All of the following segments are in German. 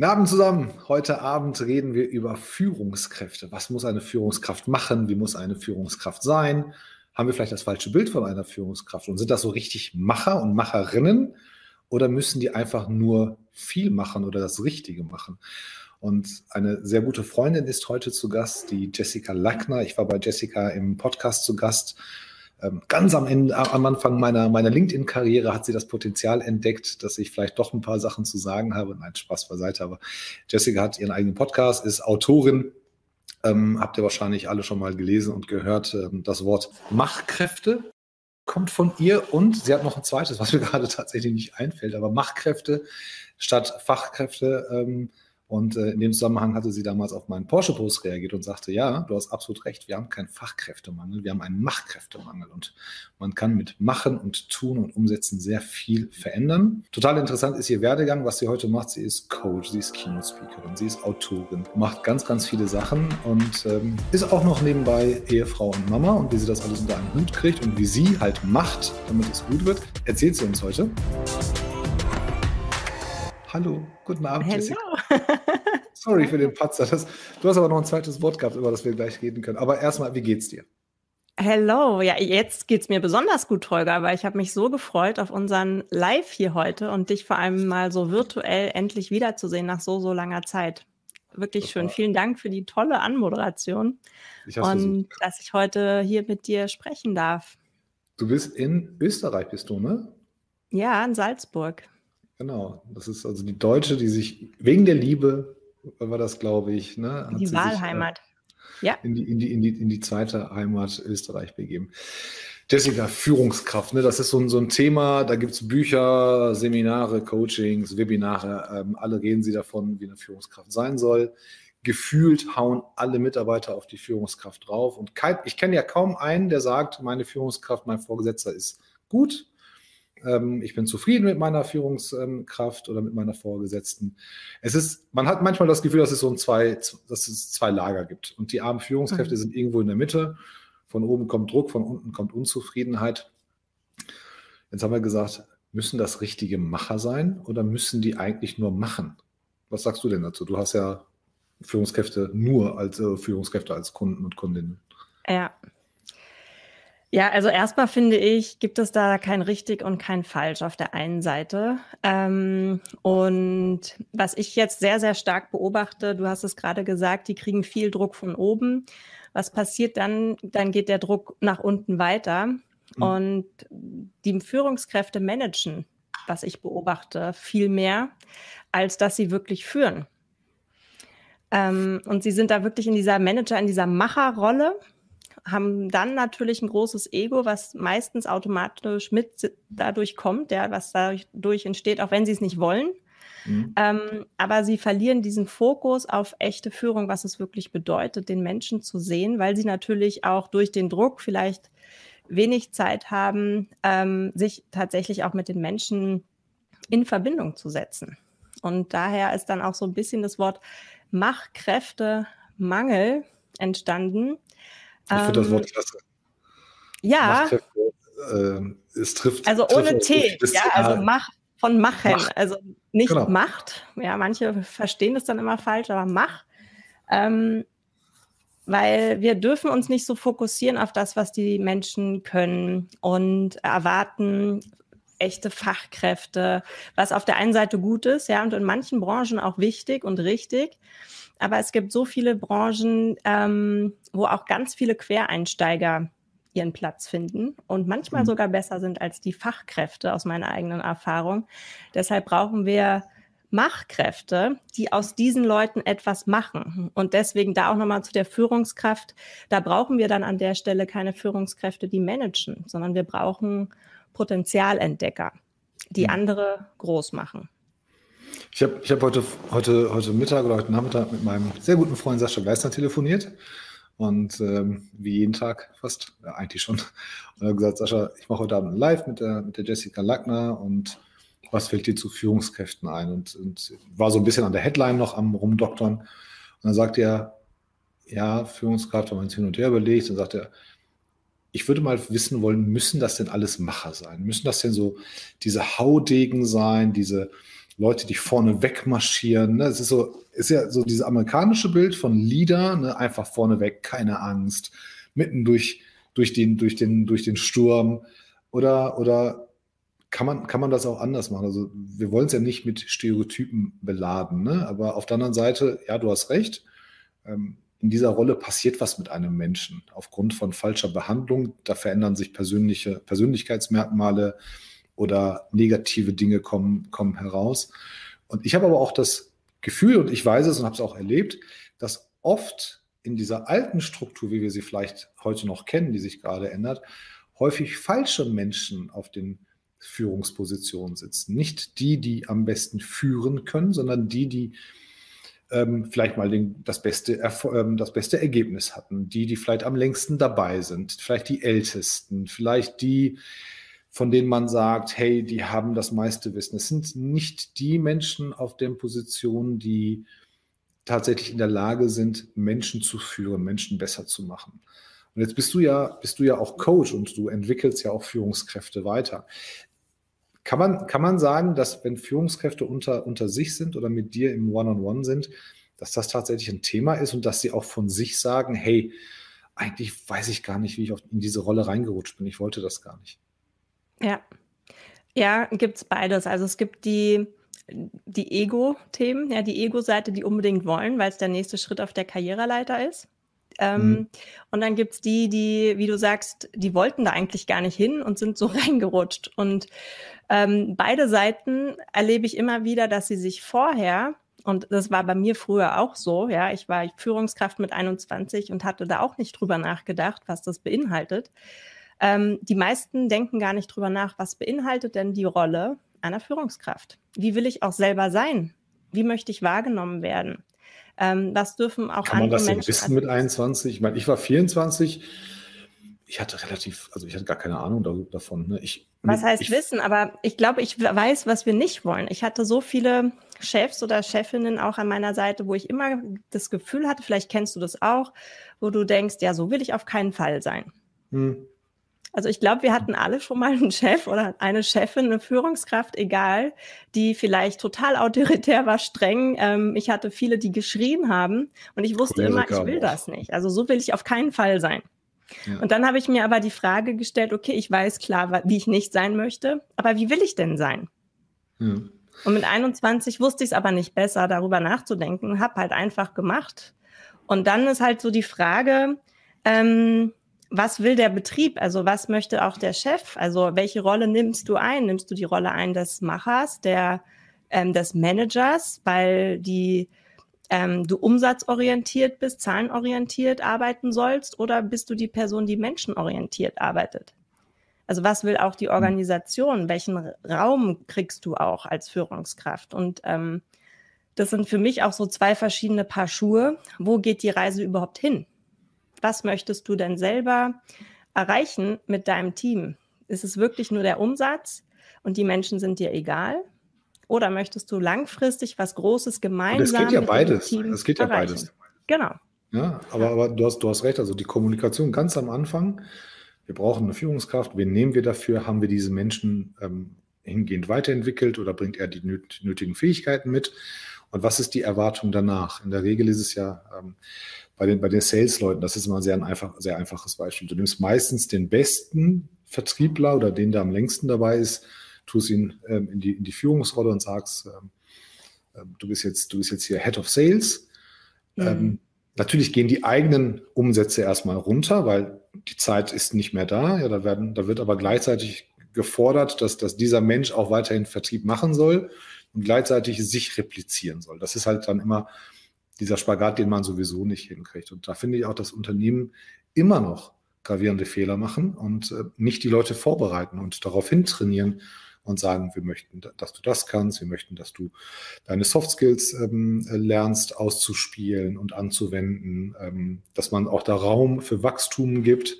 Guten Abend zusammen. Heute Abend reden wir über Führungskräfte. Was muss eine Führungskraft machen? Wie muss eine Führungskraft sein? Haben wir vielleicht das falsche Bild von einer Führungskraft? Und sind das so richtig Macher und Macherinnen? Oder müssen die einfach nur viel machen oder das Richtige machen? Und eine sehr gute Freundin ist heute zu Gast, die Jessica Lackner. Ich war bei Jessica im Podcast zu Gast ganz am Ende, am Anfang meiner, meiner LinkedIn-Karriere hat sie das Potenzial entdeckt, dass ich vielleicht doch ein paar Sachen zu sagen habe. Nein, Spaß beiseite, aber Jessica hat ihren eigenen Podcast, ist Autorin. Ähm, habt ihr wahrscheinlich alle schon mal gelesen und gehört. Ähm, das Wort Machkräfte kommt von ihr und sie hat noch ein zweites, was mir gerade tatsächlich nicht einfällt, aber Machkräfte statt Fachkräfte. Ähm, und äh, in dem Zusammenhang hatte sie damals auf meinen Porsche-Post reagiert und sagte, ja, du hast absolut recht, wir haben keinen Fachkräftemangel, wir haben einen Machkräftemangel. Und man kann mit Machen und Tun und Umsetzen sehr viel verändern. Total interessant ist ihr Werdegang, was sie heute macht. Sie ist Coach, sie ist Keynote-Speakerin, sie ist Autorin, macht ganz, ganz viele Sachen und ähm, ist auch noch nebenbei Ehefrau und Mama. Und wie sie das alles unter einen Hut kriegt und wie sie halt macht, damit es gut wird, erzählt sie uns heute. Hallo, guten Abend, Hello. Jessica. Sorry für den Patzer. Das, du hast aber noch ein zweites Wort gehabt, über das wir gleich reden können. Aber erstmal, wie geht's dir? Hello, ja, jetzt geht's mir besonders gut, Holger, weil ich habe mich so gefreut auf unseren Live hier heute und dich vor allem mal so virtuell endlich wiederzusehen nach so, so langer Zeit. Wirklich das schön. Vielen Dank für die tolle Anmoderation und dass ich heute hier mit dir sprechen darf. Du bist in Österreich, bist du, ne? Ja, in Salzburg. Genau, das ist also die Deutsche, die sich wegen der Liebe, war das, glaube ich, ne? die äh, Wahlheimat. Sich, ja. In die, in, die, in, die, in die zweite Heimat Österreich begeben. Jessica, Führungskraft, ne? das ist so ein, so ein Thema, da gibt es Bücher, Seminare, Coachings, Webinare, ähm, alle reden sie davon, wie eine Führungskraft sein soll. Gefühlt hauen alle Mitarbeiter auf die Führungskraft drauf. Und kein, ich kenne ja kaum einen, der sagt, meine Führungskraft, mein Vorgesetzter ist gut, ich bin zufrieden mit meiner Führungskraft oder mit meiner Vorgesetzten. Es ist, man hat manchmal das Gefühl, dass es so ein zwei, dass es zwei Lager gibt. Und die armen Führungskräfte mhm. sind irgendwo in der Mitte. Von oben kommt Druck, von unten kommt Unzufriedenheit. Jetzt haben wir gesagt, müssen das richtige Macher sein oder müssen die eigentlich nur machen? Was sagst du denn dazu? Du hast ja Führungskräfte nur als äh, Führungskräfte als Kunden und Kundinnen. Ja, also erstmal finde ich, gibt es da kein richtig und kein falsch auf der einen Seite. Ähm, und was ich jetzt sehr, sehr stark beobachte, du hast es gerade gesagt, die kriegen viel Druck von oben. Was passiert dann? Dann geht der Druck nach unten weiter. Mhm. Und die Führungskräfte managen, was ich beobachte, viel mehr, als dass sie wirklich führen. Ähm, und sie sind da wirklich in dieser Manager, in dieser Macherrolle haben dann natürlich ein großes Ego, was meistens automatisch mit dadurch kommt, ja, was dadurch entsteht, auch wenn sie es nicht wollen. Mhm. Ähm, aber sie verlieren diesen Fokus auf echte Führung, was es wirklich bedeutet, den Menschen zu sehen, weil sie natürlich auch durch den Druck vielleicht wenig Zeit haben, ähm, sich tatsächlich auch mit den Menschen in Verbindung zu setzen. Und daher ist dann auch so ein bisschen das Wort Machkräftemangel entstanden, ich finde das Wort ähm, klasse. Ja. Äh, es trifft. Also ohne T, ja, also mach von machen. Mach. Also nicht genau. macht. Ja, manche verstehen das dann immer falsch, aber mach. Ähm, weil wir dürfen uns nicht so fokussieren auf das, was die Menschen können und erwarten echte Fachkräfte, was auf der einen Seite gut ist, ja, und in manchen Branchen auch wichtig und richtig. Aber es gibt so viele Branchen, ähm, wo auch ganz viele Quereinsteiger ihren Platz finden und manchmal mhm. sogar besser sind als die Fachkräfte aus meiner eigenen Erfahrung. Deshalb brauchen wir Machkräfte, die aus diesen Leuten etwas machen. Und deswegen da auch nochmal zu der Führungskraft. Da brauchen wir dann an der Stelle keine Führungskräfte, die managen, sondern wir brauchen Potenzialentdecker, die mhm. andere groß machen. Ich habe ich hab heute, heute, heute Mittag oder heute Nachmittag mit meinem sehr guten Freund Sascha Gleisner telefoniert. Und ähm, wie jeden Tag fast, ja, eigentlich schon. Und er hat gesagt, Sascha, ich mache heute Abend live mit der, mit der Jessica Lackner und was fällt dir zu Führungskräften ein? Und, und war so ein bisschen an der Headline noch am Rumdoktern. Und dann sagt er, ja, Führungskraft, haben wir uns hin und her überlegt. Dann sagt er, ich würde mal wissen wollen, müssen das denn alles Macher sein? Müssen das denn so diese Haudegen sein, diese Leute, die vorne wegmarschieren. Ne? Es ist so, ist ja so dieses amerikanische Bild von Leader, ne? einfach vorne weg, keine Angst, mitten durch, durch, den, durch, den, durch den Sturm. Oder, oder kann man, kann man das auch anders machen? Also wir wollen es ja nicht mit Stereotypen beladen, ne? aber auf der anderen Seite, ja, du hast recht, ähm, in dieser Rolle passiert was mit einem Menschen aufgrund von falscher Behandlung. Da verändern sich persönliche Persönlichkeitsmerkmale oder negative Dinge kommen, kommen heraus. Und ich habe aber auch das Gefühl, und ich weiß es und habe es auch erlebt, dass oft in dieser alten Struktur, wie wir sie vielleicht heute noch kennen, die sich gerade ändert, häufig falsche Menschen auf den Führungspositionen sitzen. Nicht die, die am besten führen können, sondern die, die ähm, vielleicht mal den, das, beste, ähm, das beste Ergebnis hatten, die, die vielleicht am längsten dabei sind, vielleicht die Ältesten, vielleicht die, von denen man sagt, hey, die haben das meiste Wissen. Es sind nicht die Menschen auf den Positionen, die tatsächlich in der Lage sind, Menschen zu führen, Menschen besser zu machen. Und jetzt bist du ja, bist du ja auch Coach und du entwickelst ja auch Führungskräfte weiter. Kann man, kann man sagen, dass wenn Führungskräfte unter, unter sich sind oder mit dir im One-on-One -on -One sind, dass das tatsächlich ein Thema ist und dass sie auch von sich sagen, hey, eigentlich weiß ich gar nicht, wie ich in diese Rolle reingerutscht bin. Ich wollte das gar nicht. Ja. Ja, gibt es beides. Also es gibt die, die Ego-Themen, ja, die Ego-Seite, die unbedingt wollen, weil es der nächste Schritt auf der Karriereleiter ist. Ähm, mhm. Und dann gibt es die, die, wie du sagst, die wollten da eigentlich gar nicht hin und sind so reingerutscht. Und ähm, beide Seiten erlebe ich immer wieder, dass sie sich vorher, und das war bei mir früher auch so, ja, ich war Führungskraft mit 21 und hatte da auch nicht drüber nachgedacht, was das beinhaltet. Ähm, die meisten denken gar nicht drüber nach, was beinhaltet denn die Rolle einer Führungskraft? Wie will ich auch selber sein? Wie möchte ich wahrgenommen werden? Ähm, was dürfen auch Kann andere man das Menschen wissen mit 21? Ich meine, ich war 24. Ich hatte relativ, also ich hatte gar keine Ahnung davon. Ne? Ich, was heißt ich, wissen? Aber ich glaube, ich weiß, was wir nicht wollen. Ich hatte so viele Chefs oder Chefinnen auch an meiner Seite, wo ich immer das Gefühl hatte, vielleicht kennst du das auch, wo du denkst, ja, so will ich auf keinen Fall sein. Hm. Also ich glaube, wir hatten alle schon mal einen Chef oder eine Chefin, eine Führungskraft, egal, die vielleicht total autoritär war, streng. Ähm, ich hatte viele, die geschrien haben und ich wusste immer, ich will das nicht. Also so will ich auf keinen Fall sein. Ja. Und dann habe ich mir aber die Frage gestellt, okay, ich weiß klar, wie ich nicht sein möchte, aber wie will ich denn sein? Ja. Und mit 21 wusste ich es aber nicht besser, darüber nachzudenken, habe halt einfach gemacht. Und dann ist halt so die Frage, ähm, was will der Betrieb? Also was möchte auch der Chef? Also welche Rolle nimmst du ein? Nimmst du die Rolle ein des Machers, der ähm, des Managers, weil die ähm, du umsatzorientiert bist, zahlenorientiert arbeiten sollst, oder bist du die Person, die menschenorientiert arbeitet? Also was will auch die hm. Organisation? Welchen Raum kriegst du auch als Führungskraft? Und ähm, das sind für mich auch so zwei verschiedene Paar Schuhe. Wo geht die Reise überhaupt hin? Was möchtest du denn selber erreichen mit deinem Team? Ist es wirklich nur der Umsatz und die Menschen sind dir egal? Oder möchtest du langfristig was Großes gemeinsam Das geht ja beides. Das geht ja erreichen? beides. Genau. Ja, aber, aber du, hast, du hast recht. Also die Kommunikation ganz am Anfang. Wir brauchen eine Führungskraft. Wen nehmen wir dafür? Haben wir diese Menschen ähm, hingehend weiterentwickelt oder bringt er die nötigen Fähigkeiten mit? Und was ist die Erwartung danach? In der Regel ist es ja, ähm, bei den, bei den Sales-Leuten, das ist immer sehr ein einfach, sehr einfaches Beispiel. Du nimmst meistens den besten Vertriebler oder den, der am längsten dabei ist, tust ihn ähm, in, die, in die Führungsrolle und sagst, ähm, ähm, du bist jetzt, du bist jetzt hier Head of Sales. Mhm. Ähm, natürlich gehen die eigenen Umsätze erstmal runter, weil die Zeit ist nicht mehr da. Ja, da werden, da wird aber gleichzeitig gefordert, dass, dass dieser Mensch auch weiterhin Vertrieb machen soll und gleichzeitig sich replizieren soll. Das ist halt dann immer dieser Spagat, den man sowieso nicht hinkriegt. Und da finde ich auch, dass Unternehmen immer noch gravierende Fehler machen und äh, nicht die Leute vorbereiten und darauf hintrainieren und sagen, wir möchten, dass du das kannst, wir möchten, dass du deine Soft Skills ähm, lernst auszuspielen und anzuwenden, ähm, dass man auch da Raum für Wachstum gibt.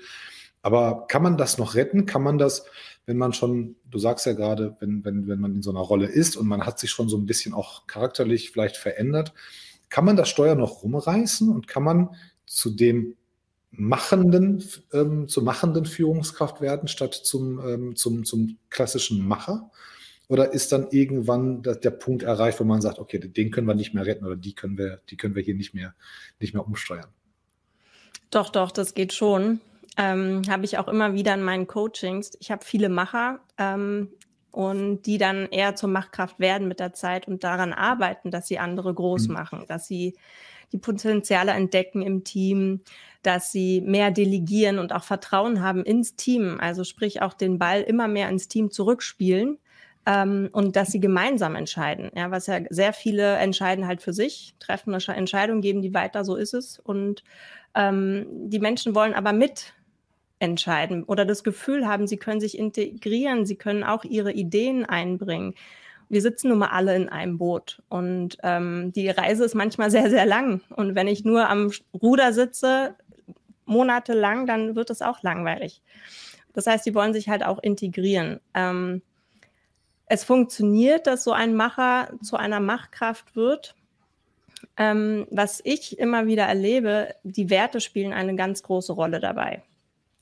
Aber kann man das noch retten? Kann man das, wenn man schon, du sagst ja gerade, wenn, wenn, wenn man in so einer Rolle ist und man hat sich schon so ein bisschen auch charakterlich vielleicht verändert, kann man das Steuer noch rumreißen und kann man zu dem machenden, ähm, zur machenden Führungskraft werden, statt zum, ähm, zum, zum klassischen Macher? Oder ist dann irgendwann der Punkt erreicht, wo man sagt, okay, den können wir nicht mehr retten oder die können wir, die können wir hier nicht mehr, nicht mehr umsteuern? Doch, doch, das geht schon. Ähm, habe ich auch immer wieder in meinen Coachings. Ich habe viele Macher ähm, und die dann eher zur Machtkraft werden mit der Zeit und daran arbeiten, dass sie andere groß mhm. machen, dass sie die Potenziale entdecken im Team, dass sie mehr delegieren und auch Vertrauen haben ins Team. Also sprich auch den Ball immer mehr ins Team zurückspielen ähm, und dass sie gemeinsam entscheiden. Ja, was ja sehr viele entscheiden halt für sich, treffen eine Entscheidung, geben die weiter, so ist es. Und ähm, die Menschen wollen aber mit entscheiden oder das Gefühl haben, sie können sich integrieren, sie können auch ihre Ideen einbringen. Wir sitzen nun mal alle in einem Boot und ähm, die Reise ist manchmal sehr, sehr lang. Und wenn ich nur am Ruder sitze, monatelang, dann wird es auch langweilig. Das heißt, sie wollen sich halt auch integrieren. Ähm, es funktioniert, dass so ein Macher zu einer Machtkraft wird. Ähm, was ich immer wieder erlebe, die Werte spielen eine ganz große Rolle dabei.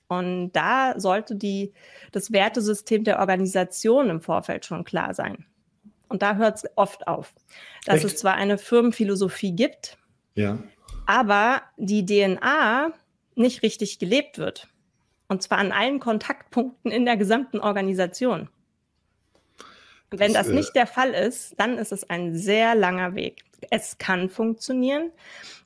Und da sollte die, das Wertesystem der Organisation im Vorfeld schon klar sein. Und da hört es oft auf, dass Echt? es zwar eine Firmenphilosophie gibt, ja. aber die DNA nicht richtig gelebt wird. Und zwar an allen Kontaktpunkten in der gesamten Organisation. Wenn das, das nicht der Fall ist, dann ist es ein sehr langer Weg. Es kann funktionieren,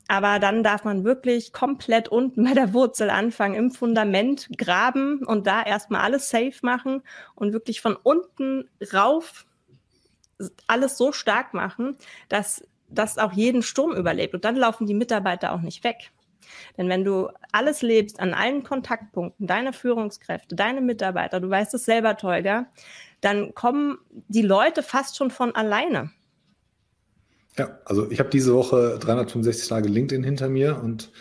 aber dann darf man wirklich komplett unten bei der Wurzel anfangen, im Fundament graben und da erstmal alles safe machen und wirklich von unten rauf alles so stark machen, dass das auch jeden Sturm überlebt. Und dann laufen die Mitarbeiter auch nicht weg. Denn wenn du alles lebst an allen Kontaktpunkten, deine Führungskräfte, deine Mitarbeiter, du weißt es selber, Tolga, dann kommen die Leute fast schon von alleine. Ja, also ich habe diese Woche 365 Tage LinkedIn hinter mir und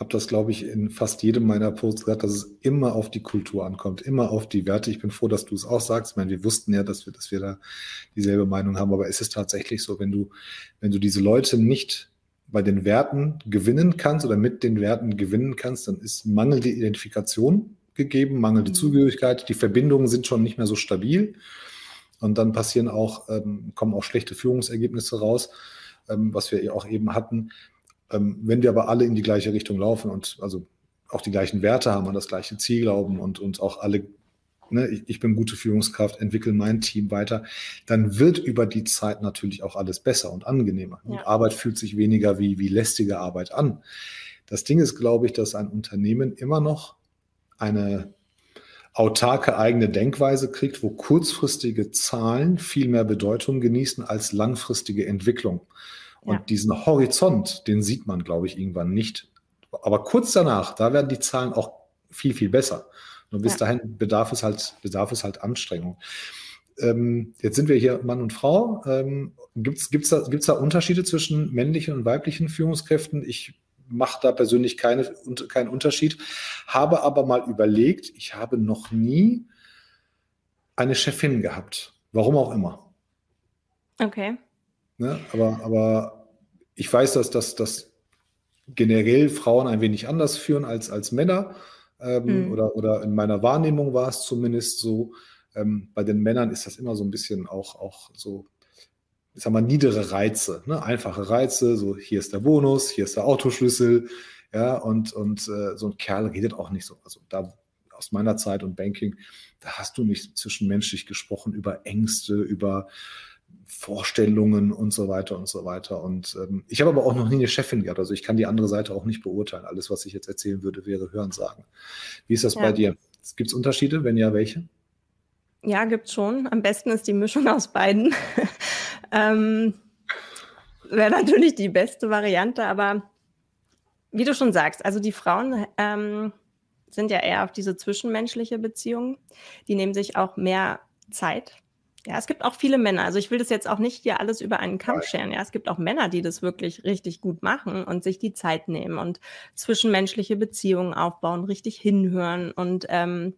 habe das, glaube ich, in fast jedem meiner Posts gesagt, dass es immer auf die Kultur ankommt, immer auf die Werte. Ich bin froh, dass du es auch sagst. Ich meine, wir wussten ja, dass wir, dass wir da dieselbe Meinung haben, aber es ist tatsächlich so, wenn du, wenn du diese Leute nicht bei den Werten gewinnen kannst oder mit den Werten gewinnen kannst, dann ist mangelnde Identifikation gegeben, mangelnde mhm. Zugehörigkeit, die Verbindungen sind schon nicht mehr so stabil und dann passieren auch, ähm, kommen auch schlechte Führungsergebnisse raus, ähm, was wir auch eben hatten. Ähm, wenn wir aber alle in die gleiche Richtung laufen und also auch die gleichen Werte haben, an das gleiche Ziel glauben und uns auch alle, ne, ich, ich, bin gute Führungskraft, entwickle mein Team weiter, dann wird über die Zeit natürlich auch alles besser und angenehmer. Ja. Und Arbeit fühlt sich weniger wie, wie lästige Arbeit an. Das Ding ist, glaube ich, dass ein Unternehmen immer noch eine autarke eigene Denkweise kriegt, wo kurzfristige Zahlen viel mehr Bedeutung genießen als langfristige Entwicklung. Und ja. diesen Horizont, den sieht man, glaube ich, irgendwann nicht. Aber kurz danach, da werden die Zahlen auch viel, viel besser. Nur bis ja. dahin bedarf es halt, bedarf es halt Anstrengung. Ähm, jetzt sind wir hier Mann und Frau. Ähm, Gibt es da, gibt's da Unterschiede zwischen männlichen und weiblichen Führungskräften? Ich mache da persönlich keine, keinen Unterschied. Habe aber mal überlegt, ich habe noch nie eine Chefin gehabt. Warum auch immer. Okay. Ne? Aber, aber ich weiß, dass, dass, dass generell Frauen ein wenig anders führen als, als Männer. Ähm, mhm. oder, oder in meiner Wahrnehmung war es zumindest so. Ähm, bei den Männern ist das immer so ein bisschen auch, auch so ich sag mal, niedere Reize, ne? einfache Reize, so hier ist der Bonus, hier ist der Autoschlüssel, ja, und, und äh, so ein Kerl redet auch nicht so. Also da aus meiner Zeit und Banking, da hast du nicht zwischenmenschlich gesprochen über Ängste, über Vorstellungen und so weiter und so weiter. Und ähm, ich habe aber auch noch nie eine Chefin gehabt. Also ich kann die andere Seite auch nicht beurteilen. Alles, was ich jetzt erzählen würde, wäre Hören sagen. Wie ist das ja. bei dir? Gibt es Unterschiede? Wenn ja, welche? Ja, gibt es schon. Am besten ist die Mischung aus beiden. Ähm, Wäre natürlich die beste Variante, aber wie du schon sagst, also die Frauen ähm, sind ja eher auf diese zwischenmenschliche Beziehung. Die nehmen sich auch mehr Zeit. Ja, es gibt auch viele Männer. Also ich will das jetzt auch nicht hier alles über einen Kampf scheren. Ja, es gibt auch Männer, die das wirklich richtig gut machen und sich die Zeit nehmen und zwischenmenschliche Beziehungen aufbauen, richtig hinhören und ähm,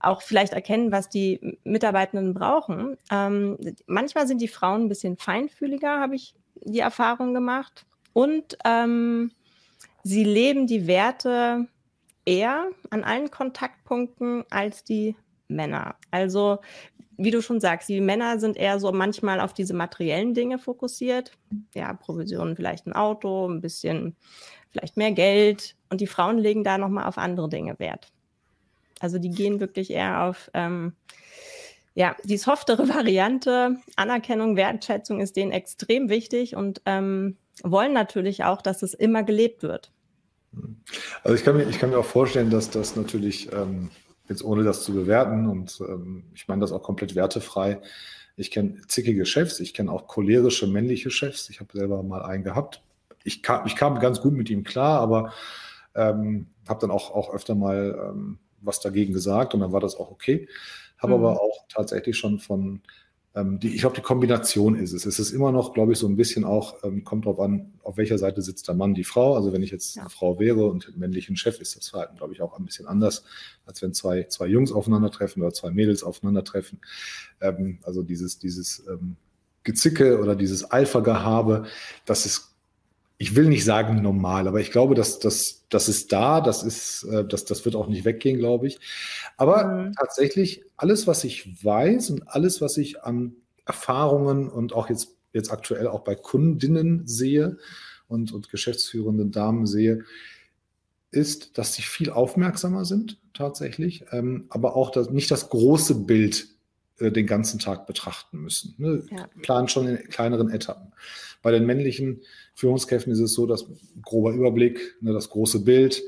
auch vielleicht erkennen, was die Mitarbeitenden brauchen. Ähm, manchmal sind die Frauen ein bisschen feinfühliger, habe ich die Erfahrung gemacht. Und ähm, sie leben die Werte eher an allen Kontaktpunkten als die Männer. Also wie du schon sagst, die Männer sind eher so manchmal auf diese materiellen Dinge fokussiert. Ja, Provisionen, vielleicht ein Auto, ein bisschen, vielleicht mehr Geld. Und die Frauen legen da nochmal auf andere Dinge Wert. Also die gehen wirklich eher auf, ähm, ja, die softere Variante. Anerkennung, Wertschätzung ist denen extrem wichtig und ähm, wollen natürlich auch, dass es immer gelebt wird. Also ich kann mir, ich kann mir auch vorstellen, dass das natürlich, ähm, jetzt ohne das zu bewerten, und ähm, ich meine das auch komplett wertefrei, ich kenne zickige Chefs, ich kenne auch cholerische männliche Chefs. Ich habe selber mal einen gehabt. Ich kam, ich kam ganz gut mit ihm klar, aber ähm, habe dann auch, auch öfter mal ähm, was dagegen gesagt und dann war das auch okay. Habe mhm. aber auch tatsächlich schon von ähm, die, ich glaube, die Kombination ist es. Es ist immer noch, glaube ich, so ein bisschen auch, ähm, kommt drauf an, auf welcher Seite sitzt der Mann, die Frau. Also wenn ich jetzt ja. eine Frau wäre und männlichen Chef, ist das Verhalten, glaube ich, auch ein bisschen anders, als wenn zwei, zwei Jungs aufeinandertreffen oder zwei Mädels aufeinandertreffen. Ähm, also dieses, dieses ähm, Gezicke oder dieses Alpha-Gehabe, das ist ich will nicht sagen normal, aber ich glaube, dass das, das ist da, das ist, äh, das, das wird auch nicht weggehen, glaube ich. Aber mhm. tatsächlich alles, was ich weiß und alles, was ich an Erfahrungen und auch jetzt, jetzt aktuell auch bei Kundinnen sehe und, und geschäftsführenden Damen sehe, ist, dass sie viel aufmerksamer sind tatsächlich, ähm, aber auch das, nicht das große Bild äh, den ganzen Tag betrachten müssen. Ne? Ja. Planen schon in kleineren Etappen. Bei den männlichen Führungskräften ist es so, dass grober Überblick, ne, das große Bild,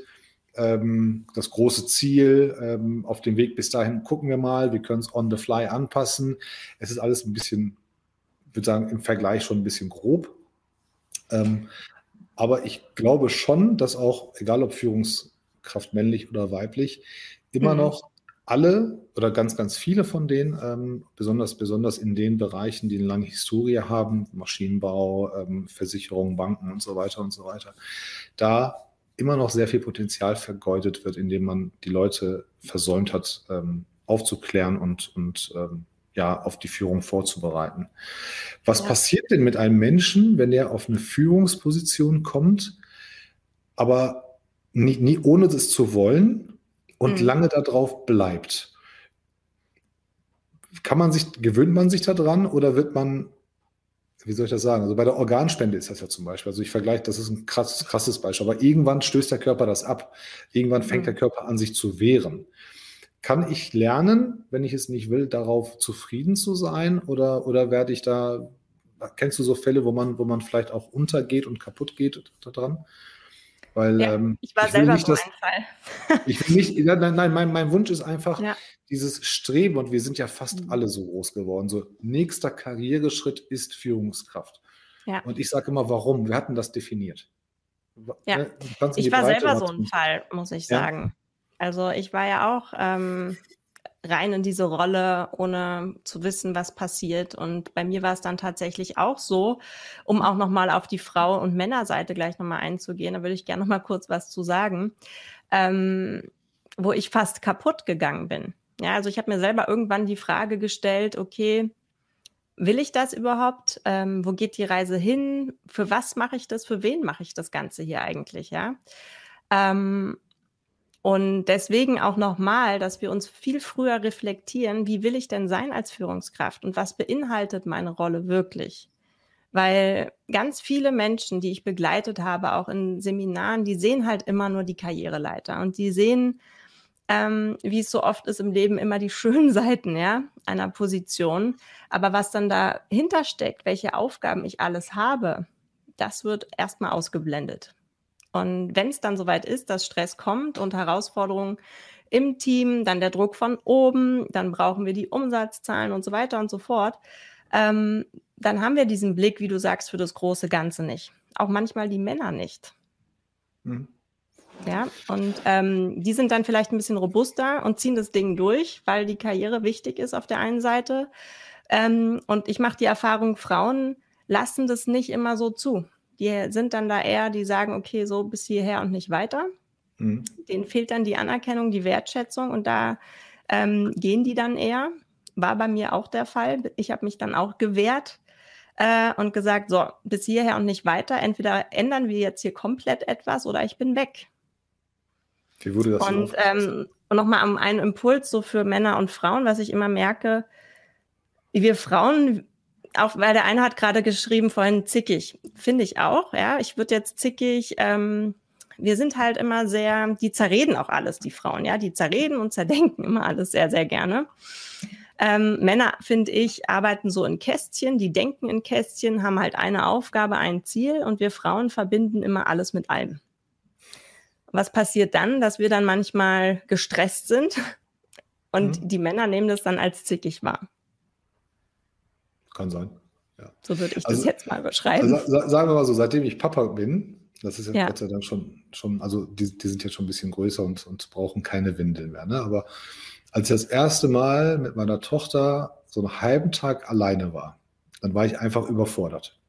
ähm, das große Ziel, ähm, auf dem Weg bis dahin gucken wir mal, wir können es on the fly anpassen. Es ist alles ein bisschen, ich würde sagen, im Vergleich schon ein bisschen grob. Ähm, aber ich glaube schon, dass auch, egal ob Führungskraft männlich oder weiblich, immer mhm. noch alle oder ganz, ganz viele von denen, ähm, besonders, besonders in den Bereichen, die eine lange Historie haben, Maschinenbau, ähm, Versicherungen, Banken und so weiter und so weiter, da immer noch sehr viel Potenzial vergeudet wird, indem man die Leute versäumt hat, ähm, aufzuklären und, und ähm, ja, auf die Führung vorzubereiten. Was ja. passiert denn mit einem Menschen, wenn er auf eine Führungsposition kommt, aber nie, nie ohne das zu wollen und mhm. lange darauf bleibt. Kann man sich, gewöhnt man sich daran oder wird man, wie soll ich das sagen? Also bei der Organspende ist das ja zum Beispiel. Also ich vergleiche, das ist ein krasses, krasses Beispiel, aber irgendwann stößt der Körper das ab. Irgendwann fängt mhm. der Körper an, sich zu wehren. Kann ich lernen, wenn ich es nicht will, darauf zufrieden zu sein? Oder, oder werde ich da, kennst du so Fälle, wo man, wo man vielleicht auch untergeht und kaputt geht daran? Weil, ja, ähm, ich war ich selber so das, ein Fall. ich will nicht, nein, nein mein, mein Wunsch ist einfach ja. dieses Streben, und wir sind ja fast mhm. alle so groß geworden. So, nächster Karriereschritt ist Führungskraft. Ja. Und ich sage immer, warum? Wir hatten das definiert. Ja, ne, ich war selber so ein Fall, muss ich sagen. Also ich war ja auch ähm, rein in diese Rolle, ohne zu wissen, was passiert. Und bei mir war es dann tatsächlich auch so, um auch nochmal auf die Frau- und Männerseite gleich nochmal einzugehen, da würde ich gerne nochmal kurz was zu sagen, ähm, wo ich fast kaputt gegangen bin. Ja, also ich habe mir selber irgendwann die Frage gestellt, okay, will ich das überhaupt? Ähm, wo geht die Reise hin? Für was mache ich das? Für wen mache ich das Ganze hier eigentlich? Ja. Ähm, und deswegen auch nochmal, dass wir uns viel früher reflektieren, wie will ich denn sein als Führungskraft und was beinhaltet meine Rolle wirklich? Weil ganz viele Menschen, die ich begleitet habe, auch in Seminaren, die sehen halt immer nur die Karriereleiter und die sehen, ähm, wie es so oft ist im Leben, immer die schönen Seiten ja, einer Position. Aber was dann dahinter steckt, welche Aufgaben ich alles habe, das wird erstmal ausgeblendet. Und wenn es dann soweit ist, dass Stress kommt und Herausforderungen im Team, dann der Druck von oben, dann brauchen wir die Umsatzzahlen und so weiter und so fort, ähm, dann haben wir diesen Blick, wie du sagst, für das große Ganze nicht. Auch manchmal die Männer nicht. Mhm. Ja, und ähm, die sind dann vielleicht ein bisschen robuster und ziehen das Ding durch, weil die Karriere wichtig ist auf der einen Seite. Ähm, und ich mache die Erfahrung, Frauen lassen das nicht immer so zu die sind dann da eher, die sagen, okay, so bis hierher und nicht weiter. Mhm. Denen fehlt dann die Anerkennung, die Wertschätzung und da ähm, gehen die dann eher. War bei mir auch der Fall. Ich habe mich dann auch gewehrt äh, und gesagt, so, bis hierher und nicht weiter. Entweder ändern wir jetzt hier komplett etwas oder ich bin weg. Wie wurde das? Und, ähm, und nochmal einen Impuls so für Männer und Frauen, was ich immer merke, wir Frauen, auch weil der eine hat gerade geschrieben vorhin zickig, finde ich auch, ja. Ich würde jetzt zickig, ähm, wir sind halt immer sehr, die zerreden auch alles, die Frauen, ja. Die zerreden und zerdenken immer alles sehr, sehr gerne. Ähm, Männer, finde ich, arbeiten so in Kästchen, die denken in Kästchen, haben halt eine Aufgabe, ein Ziel und wir Frauen verbinden immer alles mit allem. Was passiert dann, dass wir dann manchmal gestresst sind und mhm. die Männer nehmen das dann als zickig wahr? Kann sein. Ja. So würde ich also, das jetzt mal beschreiben. Also, sagen wir mal so, seitdem ich Papa bin, das ist jetzt ja. Gott sei Dank schon, schon also die, die sind jetzt schon ein bisschen größer und, und brauchen keine Windeln mehr. Ne? Aber als ich das erste Mal mit meiner Tochter so einen halben Tag alleine war, dann war ich einfach überfordert.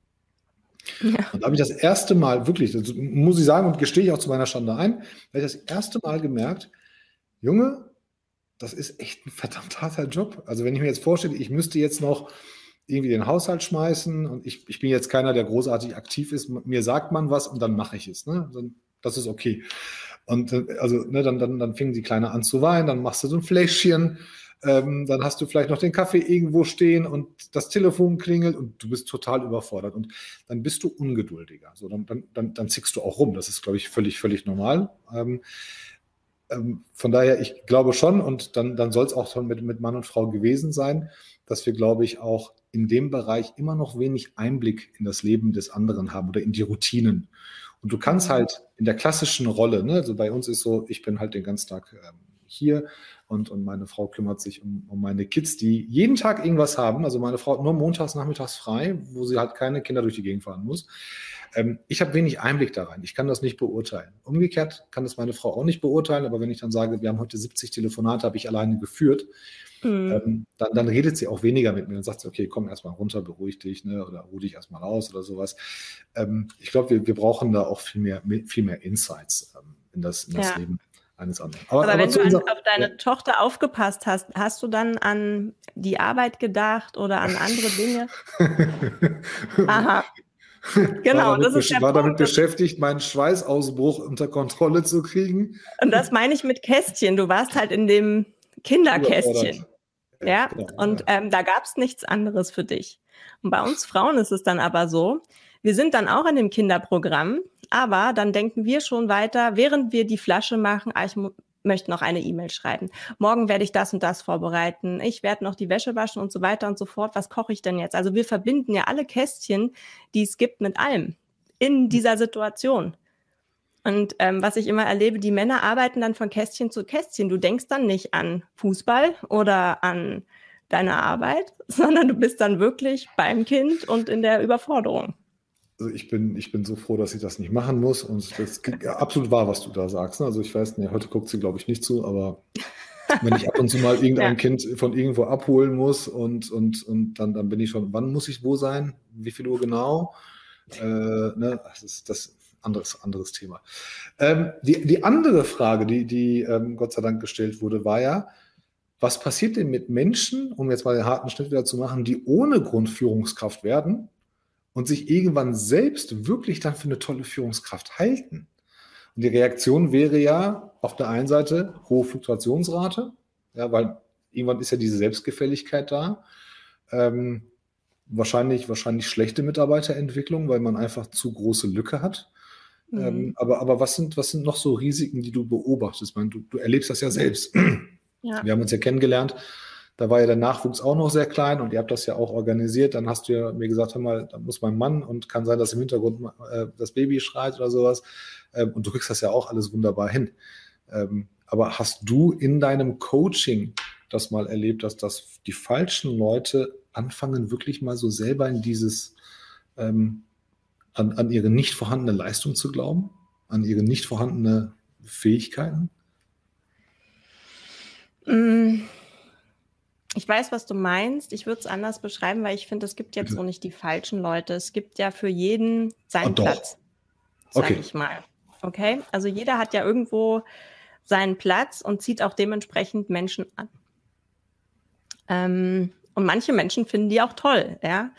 Ja. Und da habe ich das erste Mal, wirklich, das muss ich sagen und gestehe ich auch zu meiner Schande ein, habe ich das erste Mal gemerkt, Junge, das ist echt ein verdammt harter Job. Also wenn ich mir jetzt vorstelle, ich müsste jetzt noch irgendwie den Haushalt schmeißen und ich, ich bin jetzt keiner, der großartig aktiv ist, mir sagt man was und dann mache ich es. Ne? Das ist okay. Und äh, also, ne, dann, dann, dann fing die Kleine an zu weinen, dann machst du so ein Fläschchen, ähm, dann hast du vielleicht noch den Kaffee irgendwo stehen und das Telefon klingelt und du bist total überfordert. Und dann bist du ungeduldiger. So, dann, dann, dann, dann zickst du auch rum. Das ist, glaube ich, völlig, völlig normal. Ähm, ähm, von daher, ich glaube schon, und dann, dann soll es auch schon mit, mit Mann und Frau gewesen sein, dass wir, glaube ich, auch in dem Bereich immer noch wenig Einblick in das Leben des anderen haben oder in die Routinen. Und du kannst halt in der klassischen Rolle, ne, also bei uns ist so, ich bin halt den ganzen Tag ähm, hier und, und meine Frau kümmert sich um, um meine Kids, die jeden Tag irgendwas haben. Also meine Frau hat nur montags, nachmittags frei, wo sie halt keine Kinder durch die Gegend fahren muss. Ähm, ich habe wenig Einblick da rein. Ich kann das nicht beurteilen. Umgekehrt kann das meine Frau auch nicht beurteilen, aber wenn ich dann sage, wir haben heute 70 Telefonate, habe ich alleine geführt, Mhm. Ähm, dann, dann, redet sie auch weniger mit mir. Dann sagt sie, okay, komm erstmal runter, beruhig dich, ne, oder ruh dich erstmal aus oder sowas. Ähm, ich glaube, wir, wir brauchen da auch viel mehr, viel mehr Insights ähm, in das, in das ja. Leben eines anderen. Aber, aber, aber wenn du an, auf deine ja. Tochter aufgepasst hast, hast du dann an die Arbeit gedacht oder an andere Dinge? Aha. Genau, war das ist der war Punkt. damit beschäftigt, meinen Schweißausbruch unter Kontrolle zu kriegen. Und das meine ich mit Kästchen. Du warst halt in dem Kinderkästchen. Ja, genau, und ähm, da gab es nichts anderes für dich. Und bei uns Frauen ist es dann aber so, wir sind dann auch in dem Kinderprogramm, aber dann denken wir schon weiter, während wir die Flasche machen, ah, ich möchte noch eine E-Mail schreiben. Morgen werde ich das und das vorbereiten. Ich werde noch die Wäsche waschen und so weiter und so fort. Was koche ich denn jetzt? Also wir verbinden ja alle Kästchen, die es gibt, mit allem in dieser Situation. Und ähm, was ich immer erlebe, die Männer arbeiten dann von Kästchen zu Kästchen. Du denkst dann nicht an Fußball oder an deine Arbeit, sondern du bist dann wirklich beim Kind und in der Überforderung. Also ich bin, ich bin so froh, dass ich das nicht machen muss. Und das ist absolut wahr, was du da sagst. Ne? Also ich weiß, nee, heute guckt sie, glaube ich, nicht zu, aber wenn ich ab und zu mal irgendein ja. Kind von irgendwo abholen muss und, und, und dann, dann bin ich schon, wann muss ich wo sein? Wie viel Uhr genau? Äh, ne? das, ist, das anderes, anderes Thema. Ähm, die, die andere Frage, die, die ähm, Gott sei Dank gestellt wurde, war ja, was passiert denn mit Menschen, um jetzt mal den harten Schnitt wieder zu machen, die ohne Grund Führungskraft werden und sich irgendwann selbst wirklich dann für eine tolle Führungskraft halten? Und die Reaktion wäre ja auf der einen Seite hohe Fluktuationsrate, ja, weil irgendwann ist ja diese Selbstgefälligkeit da. Ähm, wahrscheinlich, wahrscheinlich schlechte Mitarbeiterentwicklung, weil man einfach zu große Lücke hat. Ähm, mhm. Ähm, aber, aber was sind, was sind noch so Risiken, die du beobachtest? Ich meine, du, du erlebst das ja selbst. Ja. Wir haben uns ja kennengelernt. Da war ja der Nachwuchs auch noch sehr klein und ihr habt das ja auch organisiert. Dann hast du ja mir gesagt, hör mal, da muss mein Mann und kann sein, dass im Hintergrund äh, das Baby schreit oder sowas. Ähm, und du kriegst das ja auch alles wunderbar hin. Ähm, aber hast du in deinem Coaching das mal erlebt, dass das die falschen Leute anfangen, wirklich mal so selber in dieses ähm, an, an ihre nicht vorhandene Leistung zu glauben, an ihre nicht vorhandene Fähigkeiten? Mm, ich weiß, was du meinst. Ich würde es anders beschreiben, weil ich finde, es gibt jetzt so nicht die falschen Leute. Es gibt ja für jeden seinen oh, Platz, sag okay. ich mal. Okay, also jeder hat ja irgendwo seinen Platz und zieht auch dementsprechend Menschen an. Ähm, und manche Menschen finden die auch toll, ja.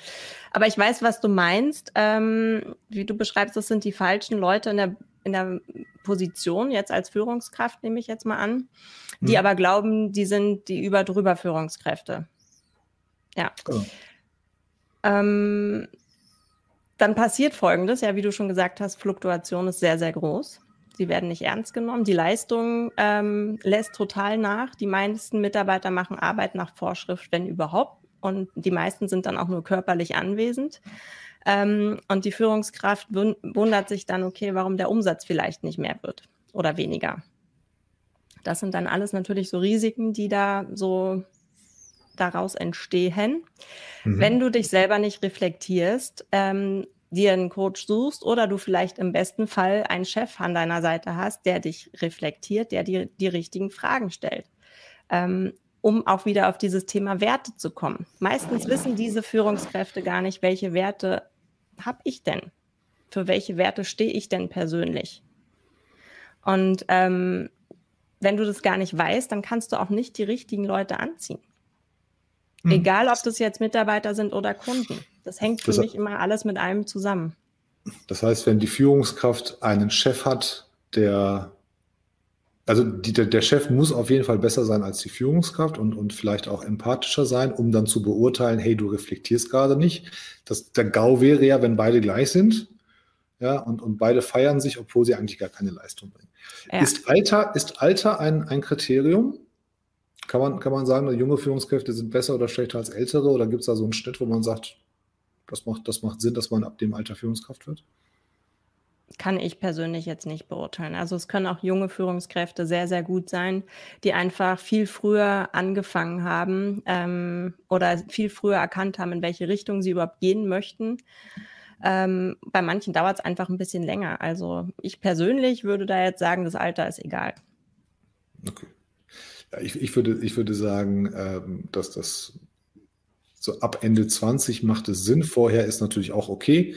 Aber ich weiß, was du meinst. Ähm, wie du beschreibst, das sind die falschen Leute in der, in der Position, jetzt als Führungskraft, nehme ich jetzt mal an, die mhm. aber glauben, die sind die über drüber Führungskräfte. Ja. Genau. Ähm, dann passiert Folgendes, ja, wie du schon gesagt hast, Fluktuation ist sehr, sehr groß. Sie werden nicht ernst genommen. Die Leistung ähm, lässt total nach. Die meisten Mitarbeiter machen Arbeit nach Vorschrift, wenn überhaupt. Und die meisten sind dann auch nur körperlich anwesend. Ähm, und die Führungskraft wundert sich dann, okay, warum der Umsatz vielleicht nicht mehr wird oder weniger. Das sind dann alles natürlich so Risiken, die da so daraus entstehen. Mhm. Wenn du dich selber nicht reflektierst, ähm, dir einen Coach suchst oder du vielleicht im besten Fall einen Chef an deiner Seite hast, der dich reflektiert, der dir die richtigen Fragen stellt. Ähm, um auch wieder auf dieses Thema Werte zu kommen. Meistens wissen diese Führungskräfte gar nicht, welche Werte habe ich denn? Für welche Werte stehe ich denn persönlich? Und ähm, wenn du das gar nicht weißt, dann kannst du auch nicht die richtigen Leute anziehen. Hm. Egal, ob das jetzt Mitarbeiter sind oder Kunden. Das hängt für das, mich immer alles mit einem zusammen. Das heißt, wenn die Führungskraft einen Chef hat, der, also die, der Chef muss auf jeden Fall besser sein als die Führungskraft und, und vielleicht auch empathischer sein, um dann zu beurteilen, hey, du reflektierst gerade nicht. Das, der GAU wäre ja, wenn beide gleich sind. Ja, und, und beide feiern sich, obwohl sie eigentlich gar keine Leistung bringen. Ja. Ist Alter, ist Alter ein, ein Kriterium? Kann man, kann man sagen, junge Führungskräfte sind besser oder schlechter als ältere? Oder gibt es da so einen Schnitt, wo man sagt, das macht, das macht Sinn, dass man ab dem Alter Führungskraft wird? Kann ich persönlich jetzt nicht beurteilen. Also es können auch junge Führungskräfte sehr, sehr gut sein, die einfach viel früher angefangen haben ähm, oder viel früher erkannt haben, in welche Richtung sie überhaupt gehen möchten. Ähm, bei manchen dauert es einfach ein bisschen länger. Also ich persönlich würde da jetzt sagen, das Alter ist egal. Okay. Ja, ich, ich, würde, ich würde sagen, ähm, dass das so ab Ende 20 macht es Sinn. Vorher ist natürlich auch okay.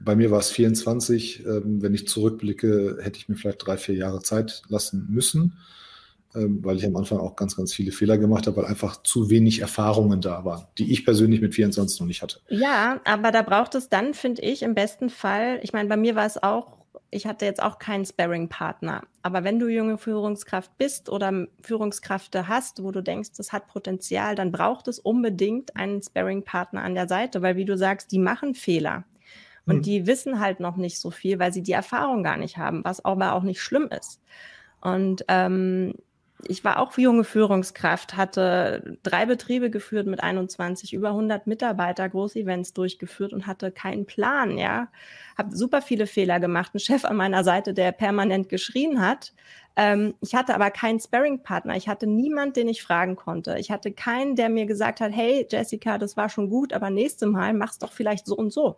Bei mir war es 24. Ähm, wenn ich zurückblicke, hätte ich mir vielleicht drei, vier Jahre Zeit lassen müssen, ähm, weil ich am Anfang auch ganz, ganz viele Fehler gemacht habe, weil einfach zu wenig Erfahrungen da waren, die ich persönlich mit 24 noch nicht hatte. Ja, aber da braucht es dann, finde ich, im besten Fall, ich meine, bei mir war es auch ich hatte jetzt auch keinen Sparring-Partner. Aber wenn du junge Führungskraft bist oder Führungskräfte hast, wo du denkst, das hat Potenzial, dann braucht es unbedingt einen Sparring-Partner an der Seite, weil wie du sagst, die machen Fehler. Und hm. die wissen halt noch nicht so viel, weil sie die Erfahrung gar nicht haben, was aber auch nicht schlimm ist. Und ähm, ich war auch junge Führungskraft, hatte drei Betriebe geführt mit 21, über 100 Mitarbeiter, Großevents durchgeführt und hatte keinen Plan, ja. Habe super viele Fehler gemacht, ein Chef an meiner Seite, der permanent geschrien hat. Ähm, ich hatte aber keinen Sparring-Partner. Ich hatte niemand, den ich fragen konnte. Ich hatte keinen, der mir gesagt hat, hey Jessica, das war schon gut, aber nächstes Mal mach's doch vielleicht so und so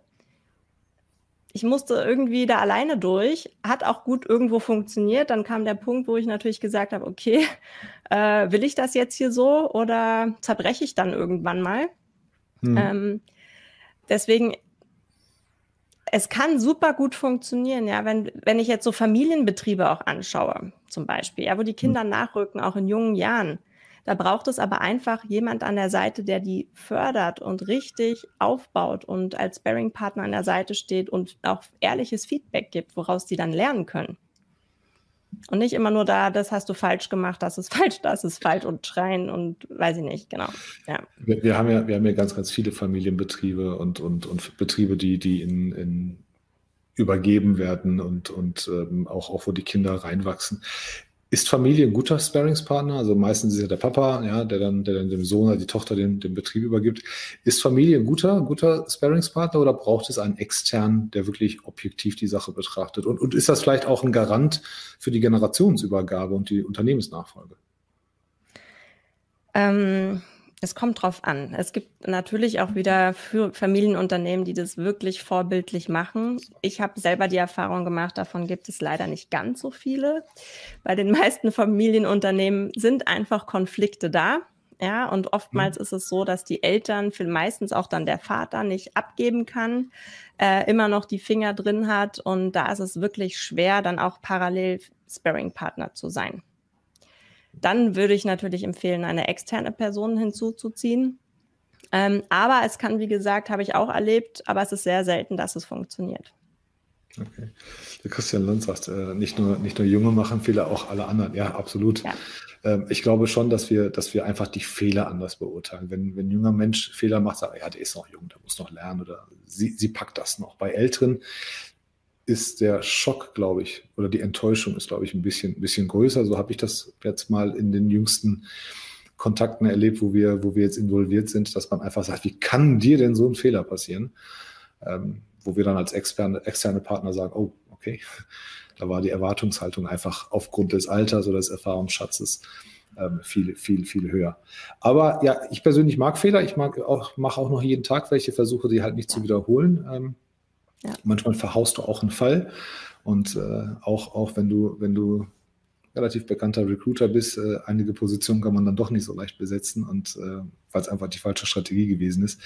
ich musste irgendwie da alleine durch, hat auch gut irgendwo funktioniert. Dann kam der Punkt, wo ich natürlich gesagt habe, okay, äh, will ich das jetzt hier so oder zerbreche ich dann irgendwann mal? Hm. Ähm, deswegen, es kann super gut funktionieren, ja, wenn, wenn ich jetzt so Familienbetriebe auch anschaue, zum Beispiel, ja, wo die Kinder hm. nachrücken, auch in jungen Jahren da braucht es aber einfach jemand an der Seite, der die fördert und richtig aufbaut und als Bearing-Partner an der Seite steht und auch ehrliches Feedback gibt, woraus die dann lernen können. Und nicht immer nur da, das hast du falsch gemacht, das ist falsch, das ist falsch und schreien und weiß ich nicht, genau. Ja. Wir, wir haben ja, wir haben ja ganz, ganz viele Familienbetriebe und, und, und Betriebe, die, die in, in übergeben werden und, und ähm, auch, auch wo die Kinder reinwachsen. Ist Familie ein guter Sparingspartner? Also meistens ist ja der Papa, ja, der dann, der dann dem Sohn oder die Tochter den, den Betrieb übergibt. Ist Familie ein guter, guter Sparingspartner oder braucht es einen externen, der wirklich objektiv die Sache betrachtet? Und, und ist das vielleicht auch ein Garant für die Generationsübergabe und die Unternehmensnachfolge? Ähm, es kommt drauf an. Es gibt natürlich auch wieder für Familienunternehmen, die das wirklich vorbildlich machen. Ich habe selber die Erfahrung gemacht, davon gibt es leider nicht ganz so viele. Bei den meisten Familienunternehmen sind einfach Konflikte da. Ja, und oftmals mhm. ist es so, dass die Eltern, für meistens auch dann der Vater, nicht abgeben kann, äh, immer noch die Finger drin hat. Und da ist es wirklich schwer, dann auch parallel Sparring-Partner zu sein. Dann würde ich natürlich empfehlen, eine externe Person hinzuzuziehen. Ähm, aber es kann, wie gesagt, habe ich auch erlebt, aber es ist sehr selten, dass es funktioniert. Okay. Der Christian Lund sagt, äh, nicht, nur, nicht nur Junge machen Fehler, auch alle anderen. Ja, absolut. Ja. Ähm, ich glaube schon, dass wir, dass wir einfach die Fehler anders beurteilen. Wenn, wenn ein junger Mensch Fehler macht, sagt er, ja, der ist noch jung, der muss noch lernen oder sie, sie packt das noch. Bei Älteren ist der Schock, glaube ich, oder die Enttäuschung ist, glaube ich, ein bisschen, ein bisschen größer. So habe ich das jetzt mal in den jüngsten Kontakten erlebt, wo wir, wo wir jetzt involviert sind, dass man einfach sagt, wie kann dir denn so ein Fehler passieren? Ähm, wo wir dann als externe, externe Partner sagen, oh, okay, da war die Erwartungshaltung einfach aufgrund des Alters oder des Erfahrungsschatzes ähm, viel, viel, viel höher. Aber ja, ich persönlich mag Fehler. Ich mag auch, mache auch noch jeden Tag welche, versuche die halt nicht zu wiederholen. Ähm, ja. Manchmal verhaust du auch einen Fall. Und äh, auch, auch wenn du, wenn du relativ bekannter Recruiter bist, äh, einige Positionen kann man dann doch nicht so leicht besetzen und äh, weil es einfach die falsche Strategie gewesen ist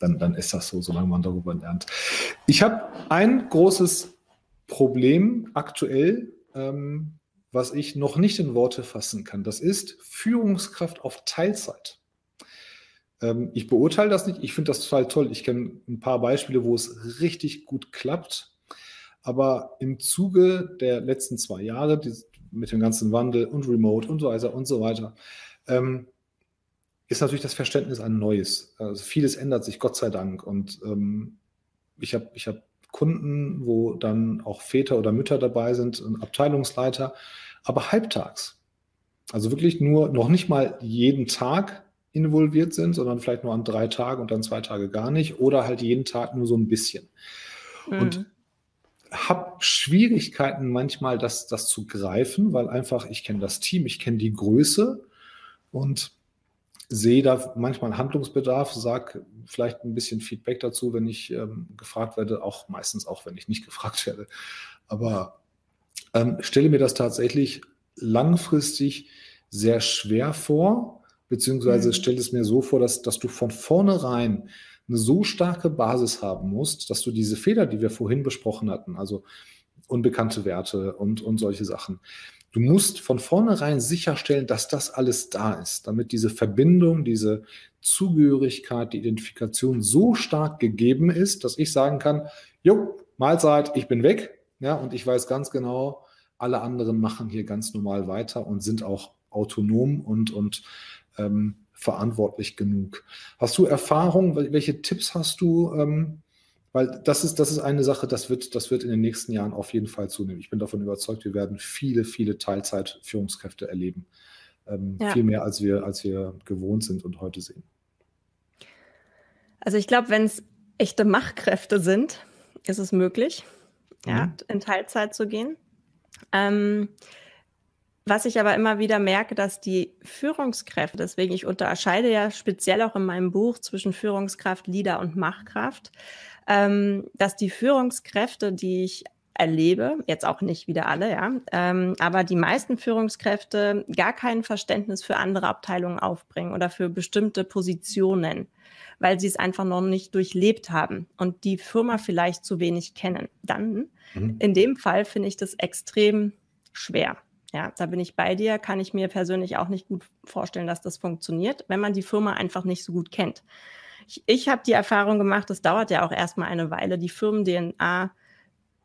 dann, dann ist das so, solange man darüber lernt. Ich habe ein großes Problem aktuell, ähm, was ich noch nicht in Worte fassen kann. Das ist Führungskraft auf Teilzeit. Ähm, ich beurteile das nicht. Ich finde das total toll. Ich kenne ein paar Beispiele, wo es richtig gut klappt. Aber im Zuge der letzten zwei Jahre, die, mit dem ganzen Wandel und Remote und so weiter und so weiter, ähm, ist natürlich das Verständnis ein neues. Also vieles ändert sich, Gott sei Dank. Und ähm, ich habe ich hab Kunden, wo dann auch Väter oder Mütter dabei sind, Abteilungsleiter, aber halbtags. Also wirklich nur noch nicht mal jeden Tag involviert sind, sondern vielleicht nur an drei Tagen und dann zwei Tage gar nicht oder halt jeden Tag nur so ein bisschen. Mhm. Und habe Schwierigkeiten manchmal, das, das zu greifen, weil einfach ich kenne das Team, ich kenne die Größe und sehe da manchmal Handlungsbedarf, sage vielleicht ein bisschen Feedback dazu, wenn ich ähm, gefragt werde, auch meistens auch, wenn ich nicht gefragt werde. Aber ähm, stelle mir das tatsächlich langfristig sehr schwer vor, beziehungsweise mhm. stelle es mir so vor, dass, dass du von vornherein eine so starke Basis haben musst, dass du diese Fehler, die wir vorhin besprochen hatten, also unbekannte Werte und, und solche Sachen, Du musst von vornherein sicherstellen, dass das alles da ist, damit diese Verbindung, diese Zugehörigkeit, die Identifikation so stark gegeben ist, dass ich sagen kann, jo, Mahlzeit, ich bin weg. Ja, und ich weiß ganz genau, alle anderen machen hier ganz normal weiter und sind auch autonom und, und ähm, verantwortlich genug. Hast du Erfahrung? Welche Tipps hast du? Ähm, weil das ist, das ist eine Sache, das wird, das wird in den nächsten Jahren auf jeden Fall zunehmen. Ich bin davon überzeugt, wir werden viele, viele Teilzeit-Führungskräfte erleben. Ähm, ja. Viel mehr, als wir, als wir gewohnt sind und heute sehen. Also ich glaube, wenn es echte Machtkräfte sind, ist es möglich, mhm. ja, in Teilzeit zu gehen. Ähm, was ich aber immer wieder merke, dass die Führungskräfte, deswegen ich unterscheide ja speziell auch in meinem Buch zwischen Führungskraft, Leader und Machtkraft, ähm, dass die Führungskräfte, die ich erlebe, jetzt auch nicht wieder alle, ja, ähm, aber die meisten Führungskräfte gar kein Verständnis für andere Abteilungen aufbringen oder für bestimmte Positionen, weil sie es einfach noch nicht durchlebt haben und die Firma vielleicht zu wenig kennen. Dann, mhm. in dem Fall, finde ich das extrem schwer. Ja, da bin ich bei dir, kann ich mir persönlich auch nicht gut vorstellen, dass das funktioniert, wenn man die Firma einfach nicht so gut kennt. Ich, ich habe die Erfahrung gemacht, es dauert ja auch erstmal eine Weile, die Firmen-DNA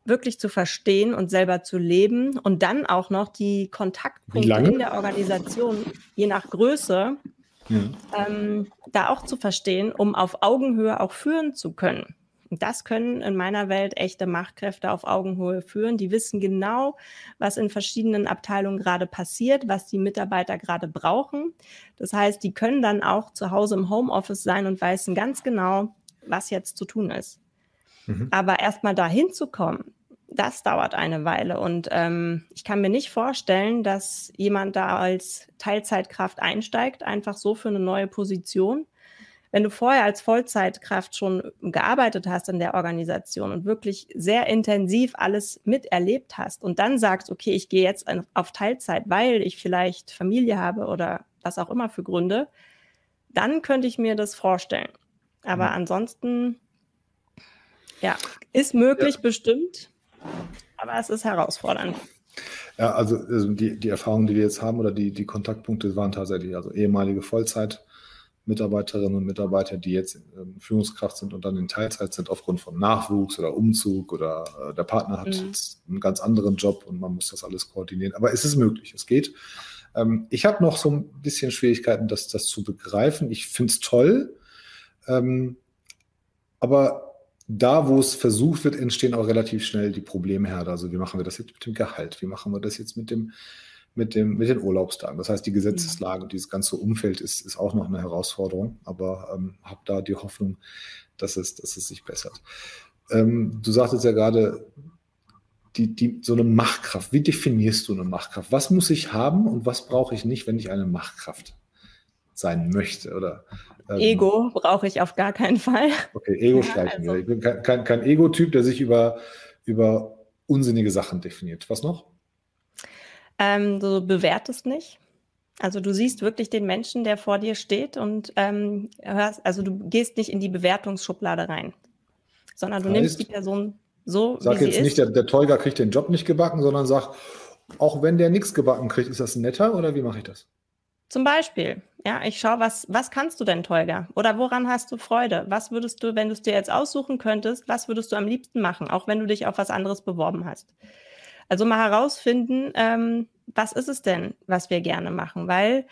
wirklich zu verstehen und selber zu leben und dann auch noch die Kontaktpunkte in der Organisation, je nach Größe, ja. ähm, da auch zu verstehen, um auf Augenhöhe auch führen zu können. Das können in meiner Welt echte Machtkräfte auf Augenhöhe führen. Die wissen genau, was in verschiedenen Abteilungen gerade passiert, was die Mitarbeiter gerade brauchen. Das heißt, die können dann auch zu Hause im Homeoffice sein und wissen ganz genau, was jetzt zu tun ist. Mhm. Aber erstmal dahin zu kommen, das dauert eine Weile. Und ähm, ich kann mir nicht vorstellen, dass jemand da als Teilzeitkraft einsteigt, einfach so für eine neue Position wenn du vorher als Vollzeitkraft schon gearbeitet hast in der Organisation und wirklich sehr intensiv alles miterlebt hast und dann sagst, okay, ich gehe jetzt auf Teilzeit, weil ich vielleicht Familie habe oder was auch immer für Gründe, dann könnte ich mir das vorstellen. Aber mhm. ansonsten, ja, ist möglich ja. bestimmt, aber es ist herausfordernd. Ja, also, also die, die Erfahrungen, die wir jetzt haben oder die, die Kontaktpunkte waren tatsächlich also ehemalige Vollzeit Mitarbeiterinnen und Mitarbeiter, die jetzt ähm, Führungskraft sind und dann in Teilzeit sind aufgrund von Nachwuchs oder Umzug oder äh, der Partner hat mhm. einen ganz anderen Job und man muss das alles koordinieren. Aber es ist möglich, es geht. Ähm, ich habe noch so ein bisschen Schwierigkeiten, das, das zu begreifen. Ich finde es toll, ähm, aber da, wo es versucht wird, entstehen auch relativ schnell die Problemherde. Also wie machen wir das jetzt mit dem Gehalt? Wie machen wir das jetzt mit dem mit, dem, mit den Urlaubstagen. Das heißt, die Gesetzeslage und dieses ganze Umfeld ist, ist auch noch eine Herausforderung, aber ähm, habe da die Hoffnung, dass es, dass es sich bessert. Ähm, du sagtest ja gerade, die, die, so eine Machtkraft. Wie definierst du eine Machtkraft? Was muss ich haben und was brauche ich nicht, wenn ich eine Machtkraft sein möchte? Oder, ähm, Ego brauche ich auf gar keinen Fall. Okay, Ego ja, streichen also. wir. Ich bin kein, kein, kein Ego-Typ, der sich über, über unsinnige Sachen definiert. Was noch? Ähm, du bewertest nicht. Also du siehst wirklich den Menschen, der vor dir steht und ähm, hörst, also du gehst nicht in die Bewertungsschublade rein, sondern du heißt, nimmst die Person so, sag wie jetzt nicht. Der, der Tolga kriegt den Job nicht gebacken, sondern sag, auch wenn der nichts gebacken kriegt, ist das netter oder wie mache ich das? Zum Beispiel, ja, ich schaue, was, was kannst du denn, Tolga? Oder woran hast du Freude? Was würdest du, wenn du es dir jetzt aussuchen könntest, was würdest du am liebsten machen, auch wenn du dich auf was anderes beworben hast? Also mal herausfinden, ähm, was ist es denn, was wir gerne machen? Weil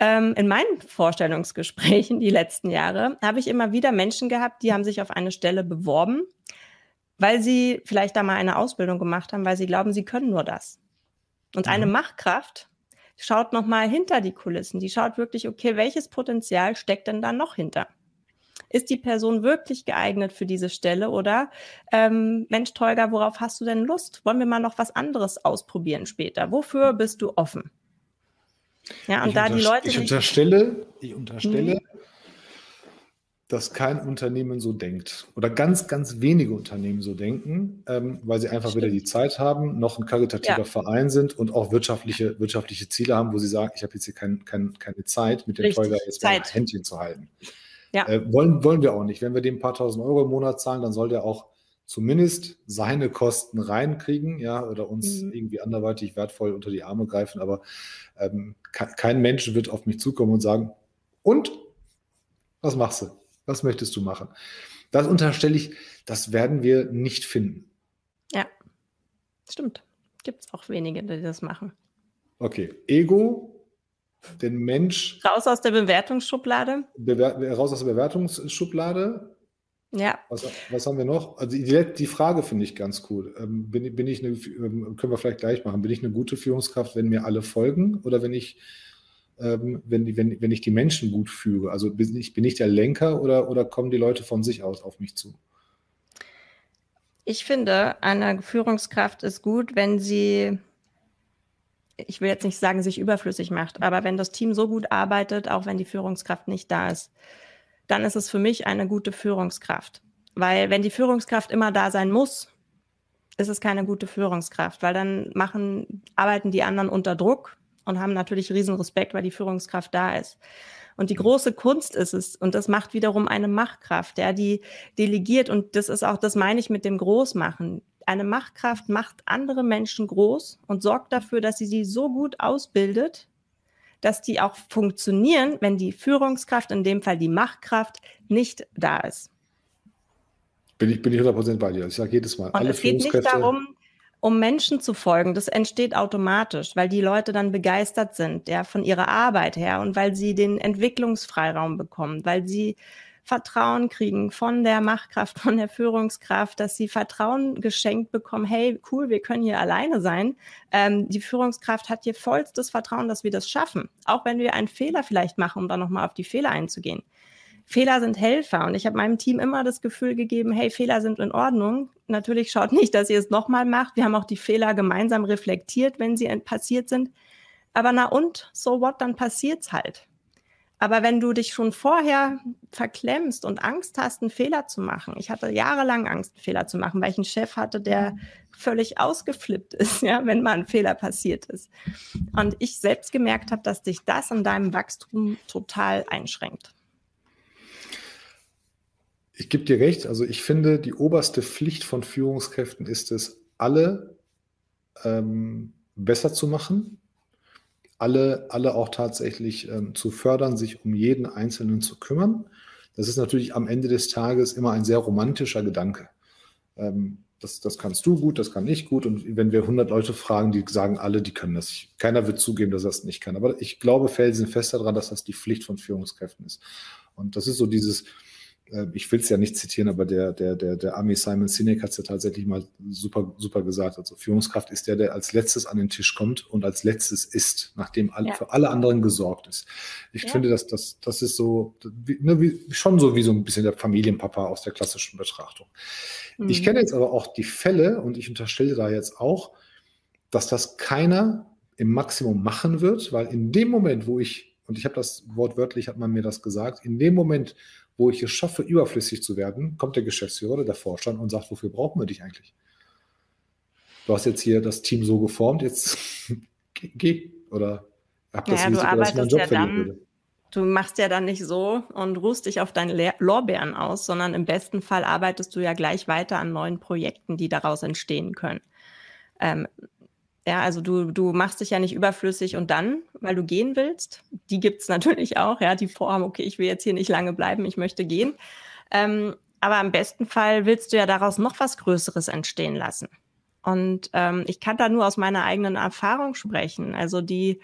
ähm, in meinen Vorstellungsgesprächen die letzten Jahre habe ich immer wieder Menschen gehabt, die haben sich auf eine Stelle beworben, weil sie vielleicht da mal eine Ausbildung gemacht haben, weil sie glauben, sie können nur das. Und eine mhm. Machtkraft schaut noch mal hinter die Kulissen. Die schaut wirklich, okay, welches Potenzial steckt denn da noch hinter? Ist die Person wirklich geeignet für diese Stelle oder ähm, Mensch, Tolga, worauf hast du denn Lust? Wollen wir mal noch was anderes ausprobieren später? Wofür bist du offen? Ja, und ich da die Leute. Ich unterstelle, ich unterstelle, mhm. dass kein Unternehmen so denkt. Oder ganz, ganz wenige Unternehmen so denken, ähm, weil sie einfach Stimmt. weder die Zeit haben, noch ein karitativer ja. Verein sind und auch wirtschaftliche, wirtschaftliche Ziele haben, wo sie sagen, ich habe jetzt hier kein, kein, keine Zeit, mit dem. Tolga jetzt mal Händchen zu halten. Ja. Äh, wollen, wollen wir auch nicht. Wenn wir dem ein paar tausend Euro im Monat zahlen, dann soll der auch zumindest seine Kosten reinkriegen, ja, oder uns mhm. irgendwie anderweitig wertvoll unter die Arme greifen. Aber ähm, kein Mensch wird auf mich zukommen und sagen, und was machst du? Was möchtest du machen? Das unterstelle ich, das werden wir nicht finden. Ja, stimmt. Gibt es auch wenige, die das machen. Okay, Ego den Mensch. Raus aus der Bewertungsschublade. Bewer raus aus der Bewertungsschublade. Ja. Was, was, haben wir noch? Also die, die Frage finde ich ganz cool. Ähm, bin, bin, ich eine, ähm, können wir vielleicht gleich machen, bin ich eine gute Führungskraft, wenn mir alle folgen oder wenn ich, ähm, wenn, wenn, wenn ich die Menschen gut führe? Also bin ich, bin ich der Lenker oder, oder kommen die Leute von sich aus auf mich zu? Ich finde, eine Führungskraft ist gut, wenn sie ich will jetzt nicht sagen, sich überflüssig macht, aber wenn das Team so gut arbeitet, auch wenn die Führungskraft nicht da ist, dann ist es für mich eine gute Führungskraft. Weil wenn die Führungskraft immer da sein muss, ist es keine gute Führungskraft, weil dann machen, arbeiten die anderen unter Druck und haben natürlich riesen Respekt, weil die Führungskraft da ist. Und die große Kunst ist es, und das macht wiederum eine Machtkraft, ja, die delegiert, und das ist auch, das meine ich mit dem Großmachen eine Machtkraft macht andere Menschen groß und sorgt dafür, dass sie sie so gut ausbildet, dass die auch funktionieren, wenn die Führungskraft, in dem Fall die Machtkraft, nicht da ist. Bin ich, bin ich 100% bei dir. Ich sage jedes Mal, und alle es geht nicht darum, um Menschen zu folgen. Das entsteht automatisch, weil die Leute dann begeistert sind, ja, von ihrer Arbeit her und weil sie den Entwicklungsfreiraum bekommen, weil sie Vertrauen kriegen von der Machtkraft, von der Führungskraft, dass sie Vertrauen geschenkt bekommen, hey, cool, wir können hier alleine sein. Ähm, die Führungskraft hat hier vollstes Vertrauen, dass wir das schaffen. Auch wenn wir einen Fehler vielleicht machen, um dann nochmal auf die Fehler einzugehen. Fehler sind Helfer und ich habe meinem Team immer das Gefühl gegeben, hey, Fehler sind in Ordnung. Natürlich schaut nicht, dass ihr es nochmal macht. Wir haben auch die Fehler gemeinsam reflektiert, wenn sie passiert sind. Aber na und, so what, dann passiert's halt. Aber wenn du dich schon vorher verklemmst und Angst hast, einen Fehler zu machen, ich hatte jahrelang Angst, einen Fehler zu machen, weil ich einen Chef hatte, der völlig ausgeflippt ist, ja, wenn mal ein Fehler passiert ist. Und ich selbst gemerkt habe, dass dich das an deinem Wachstum total einschränkt. Ich gebe dir recht. Also ich finde, die oberste Pflicht von Führungskräften ist es, alle ähm, besser zu machen, alle, alle auch tatsächlich ähm, zu fördern, sich um jeden Einzelnen zu kümmern. Das ist natürlich am Ende des Tages immer ein sehr romantischer Gedanke. Ähm, das, das kannst du gut, das kann ich gut. Und wenn wir 100 Leute fragen, die sagen alle, die können das. Keiner wird zugeben, dass es nicht kann. Aber ich glaube felsenfest daran, dass das die Pflicht von Führungskräften ist. Und das ist so dieses, ich will es ja nicht zitieren, aber der, der, der, der Ami Simon Sinek hat es ja tatsächlich mal super, super gesagt. Also Führungskraft ist der, der als letztes an den Tisch kommt und als letztes isst, nachdem ja. für alle anderen gesorgt ist. Ich ja. finde, dass das, das ist so, ne, wie, schon so wie so ein bisschen der Familienpapa aus der klassischen Betrachtung. Mhm. Ich kenne jetzt aber auch die Fälle und ich unterstelle da jetzt auch, dass das keiner im Maximum machen wird, weil in dem Moment, wo ich, und ich habe das wortwörtlich, hat man mir das gesagt, in dem Moment, wo ich es schaffe, überflüssig zu werden, kommt der Geschäftsführer oder der Vorstand und sagt, wofür brauchen wir dich eigentlich? Du hast jetzt hier das Team so geformt, jetzt geh. Oder hab das naja, Risiko, du arbeitest dass ich meinen Job ja dann, würde. Du machst ja dann nicht so und ruhst dich auf deine Lorbeeren aus, sondern im besten Fall arbeitest du ja gleich weiter an neuen Projekten, die daraus entstehen können. Ähm, ja, also du, du machst dich ja nicht überflüssig und dann, weil du gehen willst, die gibt es natürlich auch, ja, die vorhaben, okay, ich will jetzt hier nicht lange bleiben, ich möchte gehen. Ähm, aber im besten Fall willst du ja daraus noch was Größeres entstehen lassen. Und ähm, ich kann da nur aus meiner eigenen Erfahrung sprechen. Also die,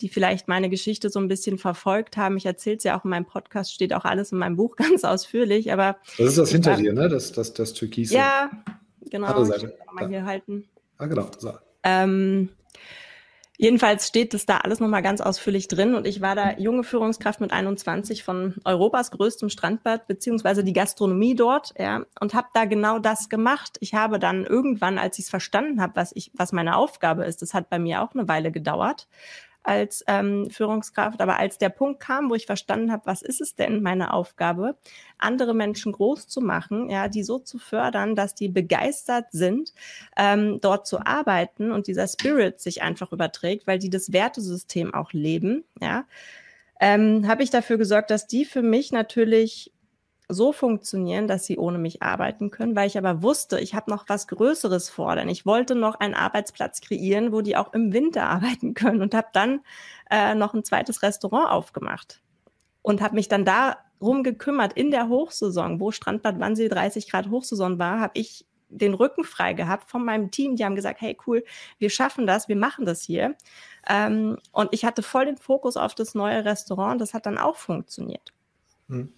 die vielleicht meine Geschichte so ein bisschen verfolgt haben. Ich erzähle es ja auch in meinem Podcast, steht auch alles in meinem Buch ganz ausführlich. Aber das ist das hinter war, dir, ne? Das, das, das Türkise. Ja, genau. Ich mal hier halten. Ah, genau. So. Ähm, Jedenfalls steht es da alles nochmal ganz ausführlich drin und ich war da junge Führungskraft mit 21 von Europas größtem Strandbad beziehungsweise die Gastronomie dort, ja, und habe da genau das gemacht. Ich habe dann irgendwann, als ich es verstanden habe, was ich, was meine Aufgabe ist, das hat bei mir auch eine Weile gedauert, als ähm, Führungskraft. Aber als der Punkt kam, wo ich verstanden habe, was ist es denn meine Aufgabe, andere Menschen groß zu machen, ja, die so zu fördern, dass die begeistert sind, ähm, dort zu arbeiten und dieser Spirit sich einfach überträgt, weil die das Wertesystem auch leben, ja, ähm, habe ich dafür gesorgt, dass die für mich natürlich so funktionieren, dass sie ohne mich arbeiten können, weil ich aber wusste, ich habe noch was Größeres vor, denn ich wollte noch einen Arbeitsplatz kreieren, wo die auch im Winter arbeiten können und habe dann äh, noch ein zweites Restaurant aufgemacht und habe mich dann darum gekümmert, in der Hochsaison, wo Strandbad Wannsee 30 Grad Hochsaison war, habe ich den Rücken frei gehabt von meinem Team. Die haben gesagt, hey cool, wir schaffen das, wir machen das hier. Ähm, und ich hatte voll den Fokus auf das neue Restaurant. Das hat dann auch funktioniert. Hm.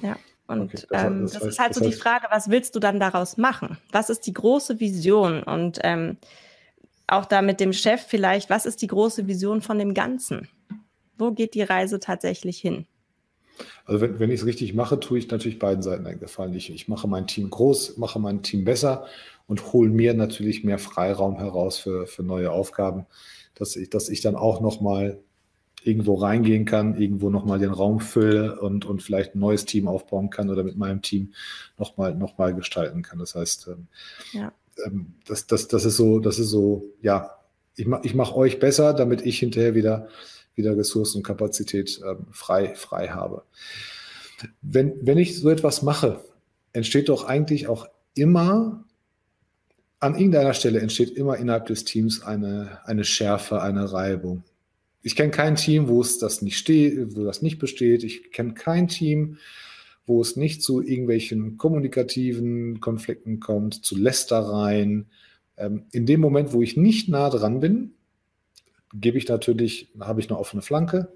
Ja. Und okay, das, ähm, das, das, ist halt so die Frage, was willst du dann daraus machen? Was ist die große Vision? Und ähm, auch da mit dem Chef vielleicht, was ist die große Vision von dem Ganzen? Wo geht die Reise tatsächlich hin? Also wenn, wenn ich es richtig mache, tue ich natürlich beiden Seiten einen Gefallen. Ich, ich mache mein Team groß, mache mein Team besser und hole mir natürlich mehr Freiraum heraus für, für neue Aufgaben, dass ich, dass ich dann auch nochmal irgendwo reingehen kann, irgendwo nochmal den Raum fülle und, und vielleicht ein neues Team aufbauen kann oder mit meinem Team nochmal noch mal gestalten kann. Das heißt, ähm, ja. ähm, das, das, das ist so, das ist so, ja, ich, mach, ich mache euch besser, damit ich hinterher wieder, wieder Ressourcen und Kapazität ähm, frei, frei habe. Wenn, wenn ich so etwas mache, entsteht doch eigentlich auch immer an irgendeiner Stelle entsteht immer innerhalb des Teams eine, eine Schärfe, eine Reibung ich kenne kein Team, wo es das nicht steht, wo das nicht besteht. Ich kenne kein Team, wo es nicht zu irgendwelchen kommunikativen Konflikten kommt, zu Lästereien. Ähm, in dem Moment, wo ich nicht nah dran bin, gebe ich natürlich, habe ich eine offene Flanke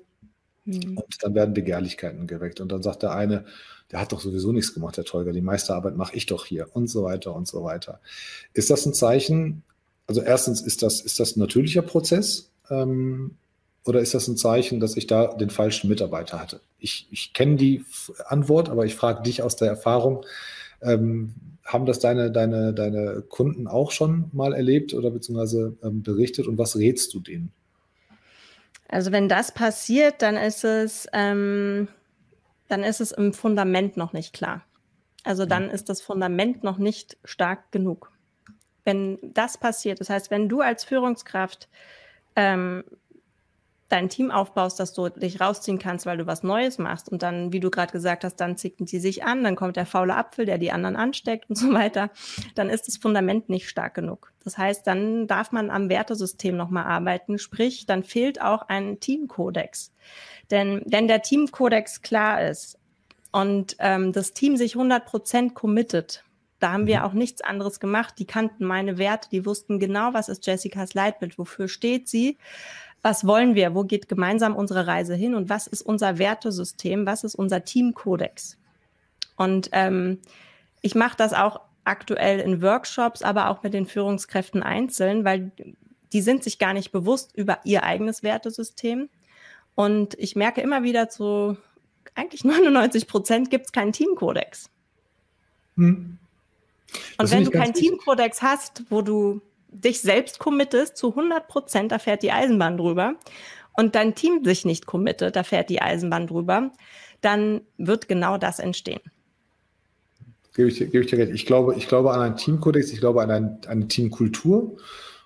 mhm. und dann werden Begehrlichkeiten geweckt. Und dann sagt der eine, der hat doch sowieso nichts gemacht, der Tolga, die meiste Arbeit mache ich doch hier und so weiter und so weiter. Ist das ein Zeichen? Also erstens ist das, ist das ein natürlicher Prozess, ähm, oder ist das ein Zeichen, dass ich da den falschen Mitarbeiter hatte? Ich, ich kenne die Antwort, aber ich frage dich aus der Erfahrung, ähm, haben das deine, deine, deine Kunden auch schon mal erlebt oder beziehungsweise ähm, berichtet und was rätst du denen? Also wenn das passiert, dann ist es, ähm, dann ist es im Fundament noch nicht klar. Also dann ist das Fundament noch nicht stark genug. Wenn das passiert, das heißt, wenn du als Führungskraft ähm, dein Team aufbaust, dass du dich rausziehen kannst, weil du was Neues machst und dann, wie du gerade gesagt hast, dann zicken die sich an, dann kommt der faule Apfel, der die anderen ansteckt und so weiter, dann ist das Fundament nicht stark genug. Das heißt, dann darf man am Wertesystem nochmal arbeiten, sprich, dann fehlt auch ein Teamkodex. Denn wenn der Teamkodex klar ist und ähm, das Team sich 100 Prozent committet, da haben wir mhm. auch nichts anderes gemacht. Die kannten meine Werte, die wussten genau, was ist Jessicas Leitbild, wofür steht sie was wollen wir, wo geht gemeinsam unsere Reise hin und was ist unser Wertesystem, was ist unser Teamkodex. Und ähm, ich mache das auch aktuell in Workshops, aber auch mit den Führungskräften einzeln, weil die sind sich gar nicht bewusst über ihr eigenes Wertesystem. Und ich merke immer wieder zu eigentlich 99 Prozent gibt es keinen Teamkodex. Hm. Und wenn du keinen Teamkodex hast, wo du dich selbst committest zu 100 Prozent, da fährt die Eisenbahn drüber, und dein Team sich nicht committet, da fährt die Eisenbahn drüber, dann wird genau das entstehen. Gebe ich, gebe ich dir recht. Ich glaube, ich glaube an einen Teamkodex, ich glaube an eine, eine Teamkultur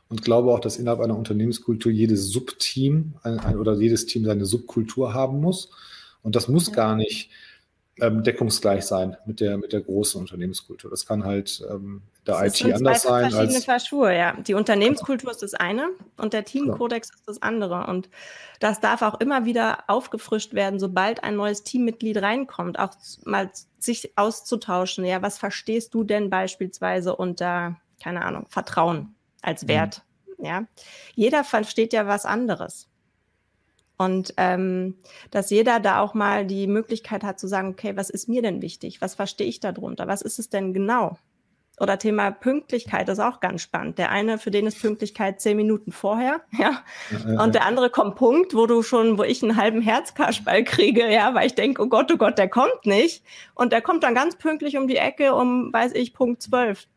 und glaube auch, dass innerhalb einer Unternehmenskultur jedes Subteam ein, ein, oder jedes Team seine Subkultur haben muss. Und das muss ja. gar nicht ähm, deckungsgleich sein mit der, mit der großen Unternehmenskultur. Das kann halt ähm, der das IT anders sein. verschiedene als, Verschwur, ja. Die Unternehmenskultur ist das eine und der Teamkodex ja. ist das andere. Und das darf auch immer wieder aufgefrischt werden, sobald ein neues Teammitglied reinkommt, auch mal sich auszutauschen. Ja, was verstehst du denn beispielsweise unter, keine Ahnung, Vertrauen als mhm. Wert? Mhm. Ja, jeder versteht ja was anderes. Und ähm, dass jeder da auch mal die Möglichkeit hat zu sagen, okay, was ist mir denn wichtig? Was verstehe ich darunter? Was ist es denn genau? Oder Thema Pünktlichkeit ist auch ganz spannend. Der eine, für den ist Pünktlichkeit zehn Minuten vorher, ja. Und der andere kommt Punkt, wo du schon, wo ich einen halben Herzkaschball kriege, ja, weil ich denke, oh Gott, oh Gott, der kommt nicht. Und der kommt dann ganz pünktlich um die Ecke um, weiß ich, Punkt zwölf.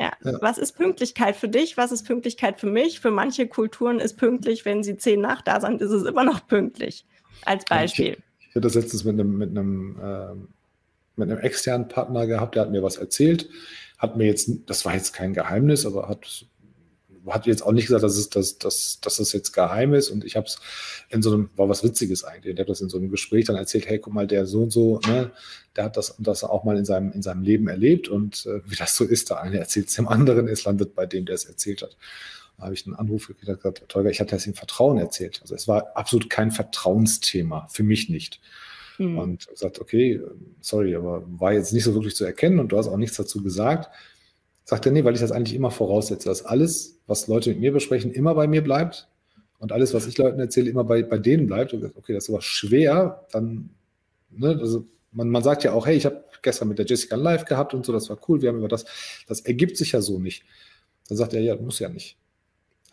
Ja. ja. Was ist Pünktlichkeit für dich? Was ist Pünktlichkeit für mich? Für manche Kulturen ist pünktlich, wenn sie zehn nach da sind, ist es immer noch pünktlich. Als Beispiel. Ich, ich hatte das letztens mit einem, mit einem, äh, mit einem externen Partner gehabt, der hat mir was erzählt, hat mir jetzt, das war jetzt kein Geheimnis, aber hat hat jetzt auch nicht gesagt, dass, es, dass, dass, dass das jetzt geheim ist. Und ich habe es in so einem, war was Witziges eigentlich. Der hat das in so einem Gespräch dann erzählt, hey, guck mal, der so und so, ne, der hat das und das auch mal in seinem, in seinem Leben erlebt. Und äh, wie das so ist, der eine erzählt es dem anderen, es landet bei dem, der es erzählt hat. Da habe ich einen Anruf gekriegt, gesagt, Tolga, ich hatte das im Vertrauen erzählt. Also es war absolut kein Vertrauensthema, für mich nicht. Mhm. Und gesagt, okay, sorry, aber war jetzt nicht so wirklich zu erkennen und du hast auch nichts dazu gesagt. Sagt er, nee, weil ich das eigentlich immer voraussetze, dass alles, was Leute mit mir besprechen, immer bei mir bleibt und alles, was ich Leuten erzähle, immer bei, bei denen bleibt. Und okay, das ist aber schwer, dann, ne, also man, man sagt ja auch, hey, ich habe gestern mit der Jessica live gehabt und so, das war cool, wir haben über das, das ergibt sich ja so nicht. Dann sagt er, ja, muss ja nicht.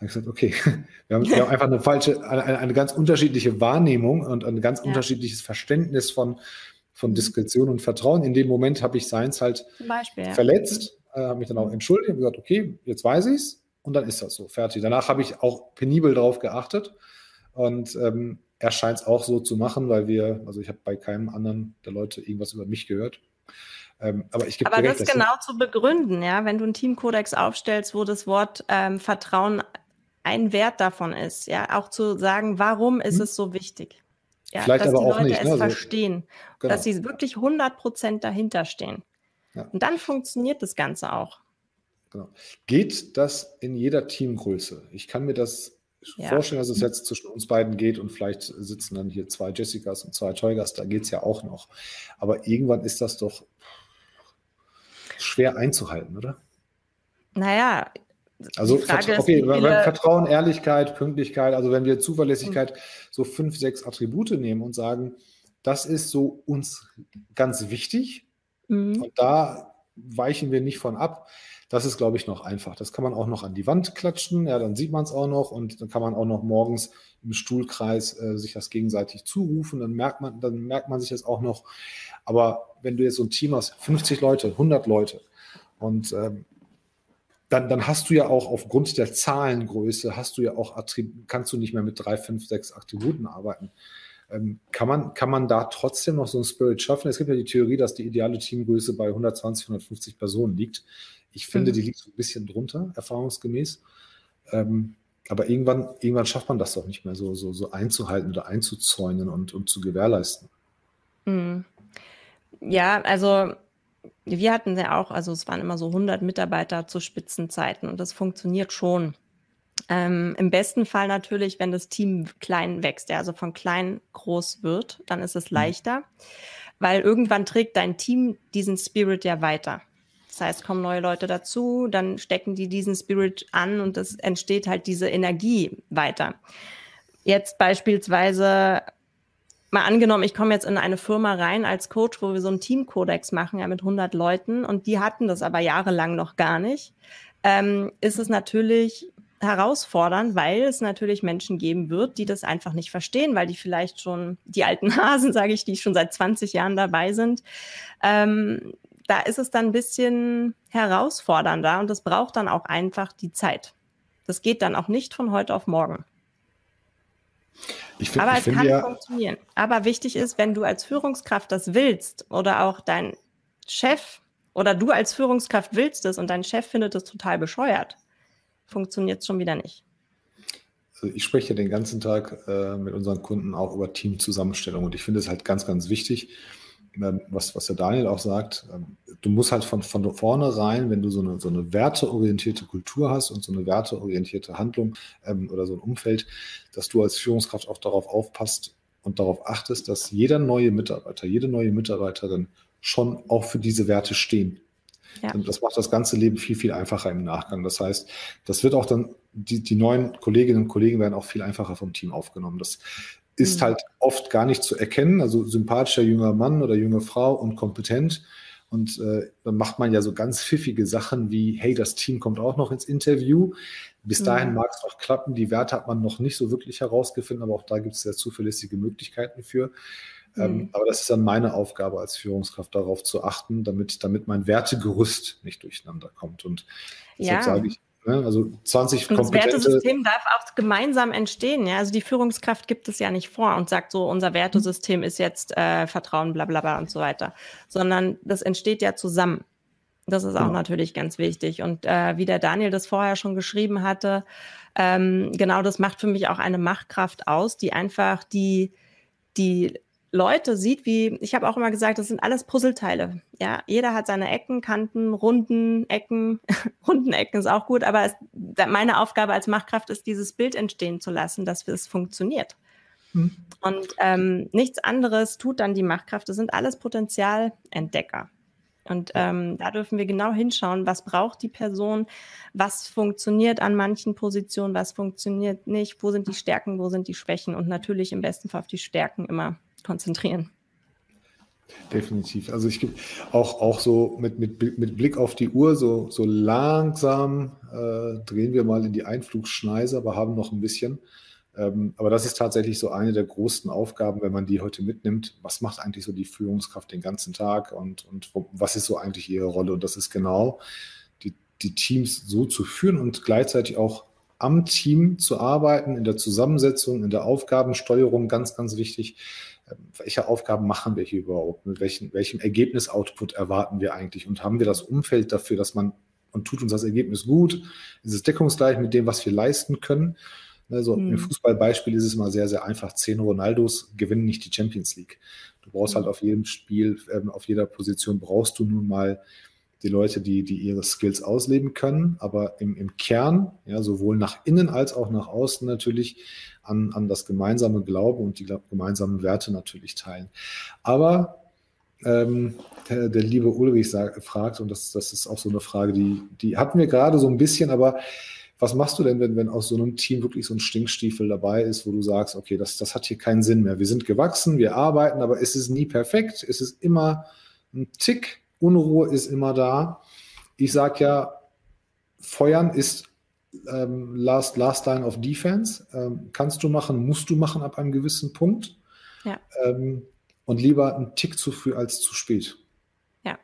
Dann habe ich gesagt, okay, wir haben, wir haben einfach eine falsche, eine, eine, ganz unterschiedliche Wahrnehmung und ein ganz ja. unterschiedliches Verständnis von, von Diskretion und Vertrauen. In dem Moment habe ich seins halt Beispiel, ja. Äh, habe mich dann auch entschuldigt und gesagt, okay, jetzt weiß ich es und dann ist das so, fertig. Danach habe ich auch penibel darauf geachtet und ähm, er scheint es auch so zu machen, weil wir, also ich habe bei keinem anderen der Leute irgendwas über mich gehört. Ähm, aber ich gebe Aber das recht, genau zu begründen, ja, wenn du einen Teamkodex aufstellst, wo das Wort ähm, Vertrauen ein Wert davon ist, ja, auch zu sagen, warum ist hm. es so wichtig? Ja, Vielleicht dass aber die Leute nicht, es ne? Also verstehen, genau. dass sie wirklich 100 Prozent dahinter stehen. Ja. Und dann funktioniert das Ganze auch. Genau. Geht das in jeder Teamgröße? Ich kann mir das ja. vorstellen, dass es jetzt zwischen uns beiden geht und vielleicht sitzen dann hier zwei Jessicas und zwei Teugas, da geht es ja auch noch. Aber irgendwann ist das doch schwer einzuhalten, oder? Naja, also Frage okay, ist, viele... Vertrauen, Ehrlichkeit, Pünktlichkeit, also wenn wir Zuverlässigkeit mhm. so fünf, sechs Attribute nehmen und sagen, das ist so uns ganz wichtig, Mhm. Und da weichen wir nicht von ab. Das ist, glaube ich, noch einfach. Das kann man auch noch an die Wand klatschen, ja, dann sieht man es auch noch und dann kann man auch noch morgens im Stuhlkreis äh, sich das gegenseitig zurufen, dann merkt man, dann merkt man sich das auch noch. Aber wenn du jetzt so ein Team hast, 50 Leute, 100 Leute und ähm, dann, dann hast du ja auch aufgrund der Zahlengröße, hast du ja auch kannst du nicht mehr mit drei, fünf, sechs Attributen arbeiten. Ähm, kann, man, kann man da trotzdem noch so einen Spirit schaffen? Es gibt ja die Theorie, dass die ideale Teamgröße bei 120, 150 Personen liegt. Ich finde, mhm. die liegt so ein bisschen drunter, erfahrungsgemäß. Ähm, aber irgendwann, irgendwann schafft man das doch nicht mehr so, so, so einzuhalten oder einzuzäunen und, und zu gewährleisten. Mhm. Ja, also wir hatten ja auch, also es waren immer so 100 Mitarbeiter zu Spitzenzeiten und das funktioniert schon. Ähm, Im besten Fall natürlich, wenn das Team klein wächst, ja, also von klein groß wird, dann ist es mhm. leichter, weil irgendwann trägt dein Team diesen Spirit ja weiter. Das heißt, kommen neue Leute dazu, dann stecken die diesen Spirit an und es entsteht halt diese Energie weiter. Jetzt beispielsweise mal angenommen, ich komme jetzt in eine Firma rein als Coach, wo wir so einen Teamkodex machen, ja, mit 100 Leuten und die hatten das aber jahrelang noch gar nicht, ähm, ist es natürlich herausfordernd, weil es natürlich Menschen geben wird, die das einfach nicht verstehen, weil die vielleicht schon die alten Hasen, sage ich, die schon seit 20 Jahren dabei sind. Ähm, da ist es dann ein bisschen herausfordernder und das braucht dann auch einfach die Zeit. Das geht dann auch nicht von heute auf morgen. Find, Aber es kann ja funktionieren. Aber wichtig ist, wenn du als Führungskraft das willst oder auch dein Chef oder du als Führungskraft willst es und dein Chef findet es total bescheuert, funktioniert es schon wieder nicht. Also ich spreche den ganzen Tag äh, mit unseren Kunden auch über Teamzusammenstellung und ich finde es halt ganz, ganz wichtig, ähm, was, was der Daniel auch sagt, ähm, du musst halt von, von vornherein, wenn du so eine, so eine werteorientierte Kultur hast und so eine werteorientierte Handlung ähm, oder so ein Umfeld, dass du als Führungskraft auch darauf aufpasst und darauf achtest, dass jeder neue Mitarbeiter, jede neue Mitarbeiterin schon auch für diese Werte stehen. Ja. Das macht das ganze Leben viel, viel einfacher im Nachgang. Das heißt, das wird auch dann, die, die neuen Kolleginnen und Kollegen werden auch viel einfacher vom Team aufgenommen. Das ist mhm. halt oft gar nicht zu erkennen. Also sympathischer junger Mann oder junge Frau und kompetent. Und äh, dann macht man ja so ganz pfiffige Sachen wie, hey, das Team kommt auch noch ins Interview. Bis dahin mhm. mag es noch klappen. Die Werte hat man noch nicht so wirklich herausgefunden, aber auch da gibt es sehr zuverlässige Möglichkeiten für. Ähm, mhm. aber das ist dann meine Aufgabe als Führungskraft, darauf zu achten, damit, damit mein Wertegerüst nicht durcheinander kommt. Und deshalb ja. sage ich, Ne? Also 20 und Das Wertesystem darf auch gemeinsam entstehen. Ja? Also die Führungskraft gibt es ja nicht vor und sagt so, unser Wertesystem ist jetzt äh, Vertrauen, bla bla bla und so weiter. Sondern das entsteht ja zusammen. Das ist auch ja. natürlich ganz wichtig. Und äh, wie der Daniel das vorher schon geschrieben hatte, ähm, genau das macht für mich auch eine Machtkraft aus, die einfach die, die Leute sieht, wie, ich habe auch immer gesagt, das sind alles Puzzleteile. Ja, jeder hat seine Ecken, Kanten, runden Ecken. runden Ecken ist auch gut, aber es, meine Aufgabe als Machtkraft ist, dieses Bild entstehen zu lassen, dass es funktioniert. Hm. Und ähm, nichts anderes tut dann die Machtkraft. Das sind alles Potenzialentdecker. Und ähm, da dürfen wir genau hinschauen, was braucht die Person, was funktioniert an manchen Positionen, was funktioniert nicht, wo sind die Stärken, wo sind die Schwächen und natürlich im besten Fall auf die Stärken immer konzentrieren. Definitiv. Also ich gebe auch, auch so mit, mit, mit Blick auf die Uhr, so, so langsam äh, drehen wir mal in die Einflugschneise, aber haben noch ein bisschen. Ähm, aber das ist tatsächlich so eine der großen Aufgaben, wenn man die heute mitnimmt. Was macht eigentlich so die Führungskraft den ganzen Tag und, und was ist so eigentlich ihre Rolle? Und das ist genau, die, die Teams so zu führen und gleichzeitig auch am Team zu arbeiten, in der Zusammensetzung, in der Aufgabensteuerung, ganz, ganz wichtig welche Aufgaben machen wir hier überhaupt? Mit welchen, welchem Ergebnisoutput erwarten wir eigentlich? Und haben wir das Umfeld dafür, dass man und tut uns das Ergebnis gut? Ist es deckungsgleich mit dem, was wir leisten können? Also mhm. im Fußballbeispiel ist es mal sehr, sehr einfach. Zehn Ronaldos gewinnen nicht die Champions League. Du brauchst mhm. halt auf jedem Spiel, ähm, auf jeder Position brauchst du nun mal die Leute, die, die ihre Skills ausleben können, aber im, im Kern, ja, sowohl nach innen als auch nach außen natürlich an, an das gemeinsame Glauben und die gemeinsamen Werte natürlich teilen. Aber ähm, der, der, liebe Ulrich sagt, fragt, und das, das ist auch so eine Frage, die, die hatten wir gerade so ein bisschen, aber was machst du denn, wenn, wenn aus so einem Team wirklich so ein Stinkstiefel dabei ist, wo du sagst, okay, das, das hat hier keinen Sinn mehr. Wir sind gewachsen, wir arbeiten, aber es ist nie perfekt, es ist immer ein Tick Unruhe ist immer da. Ich sage ja, Feuern ist ähm, last, last Line of Defense. Ähm, kannst du machen, musst du machen ab einem gewissen Punkt. Ja. Ähm, und lieber einen Tick zu früh als zu spät. Ja.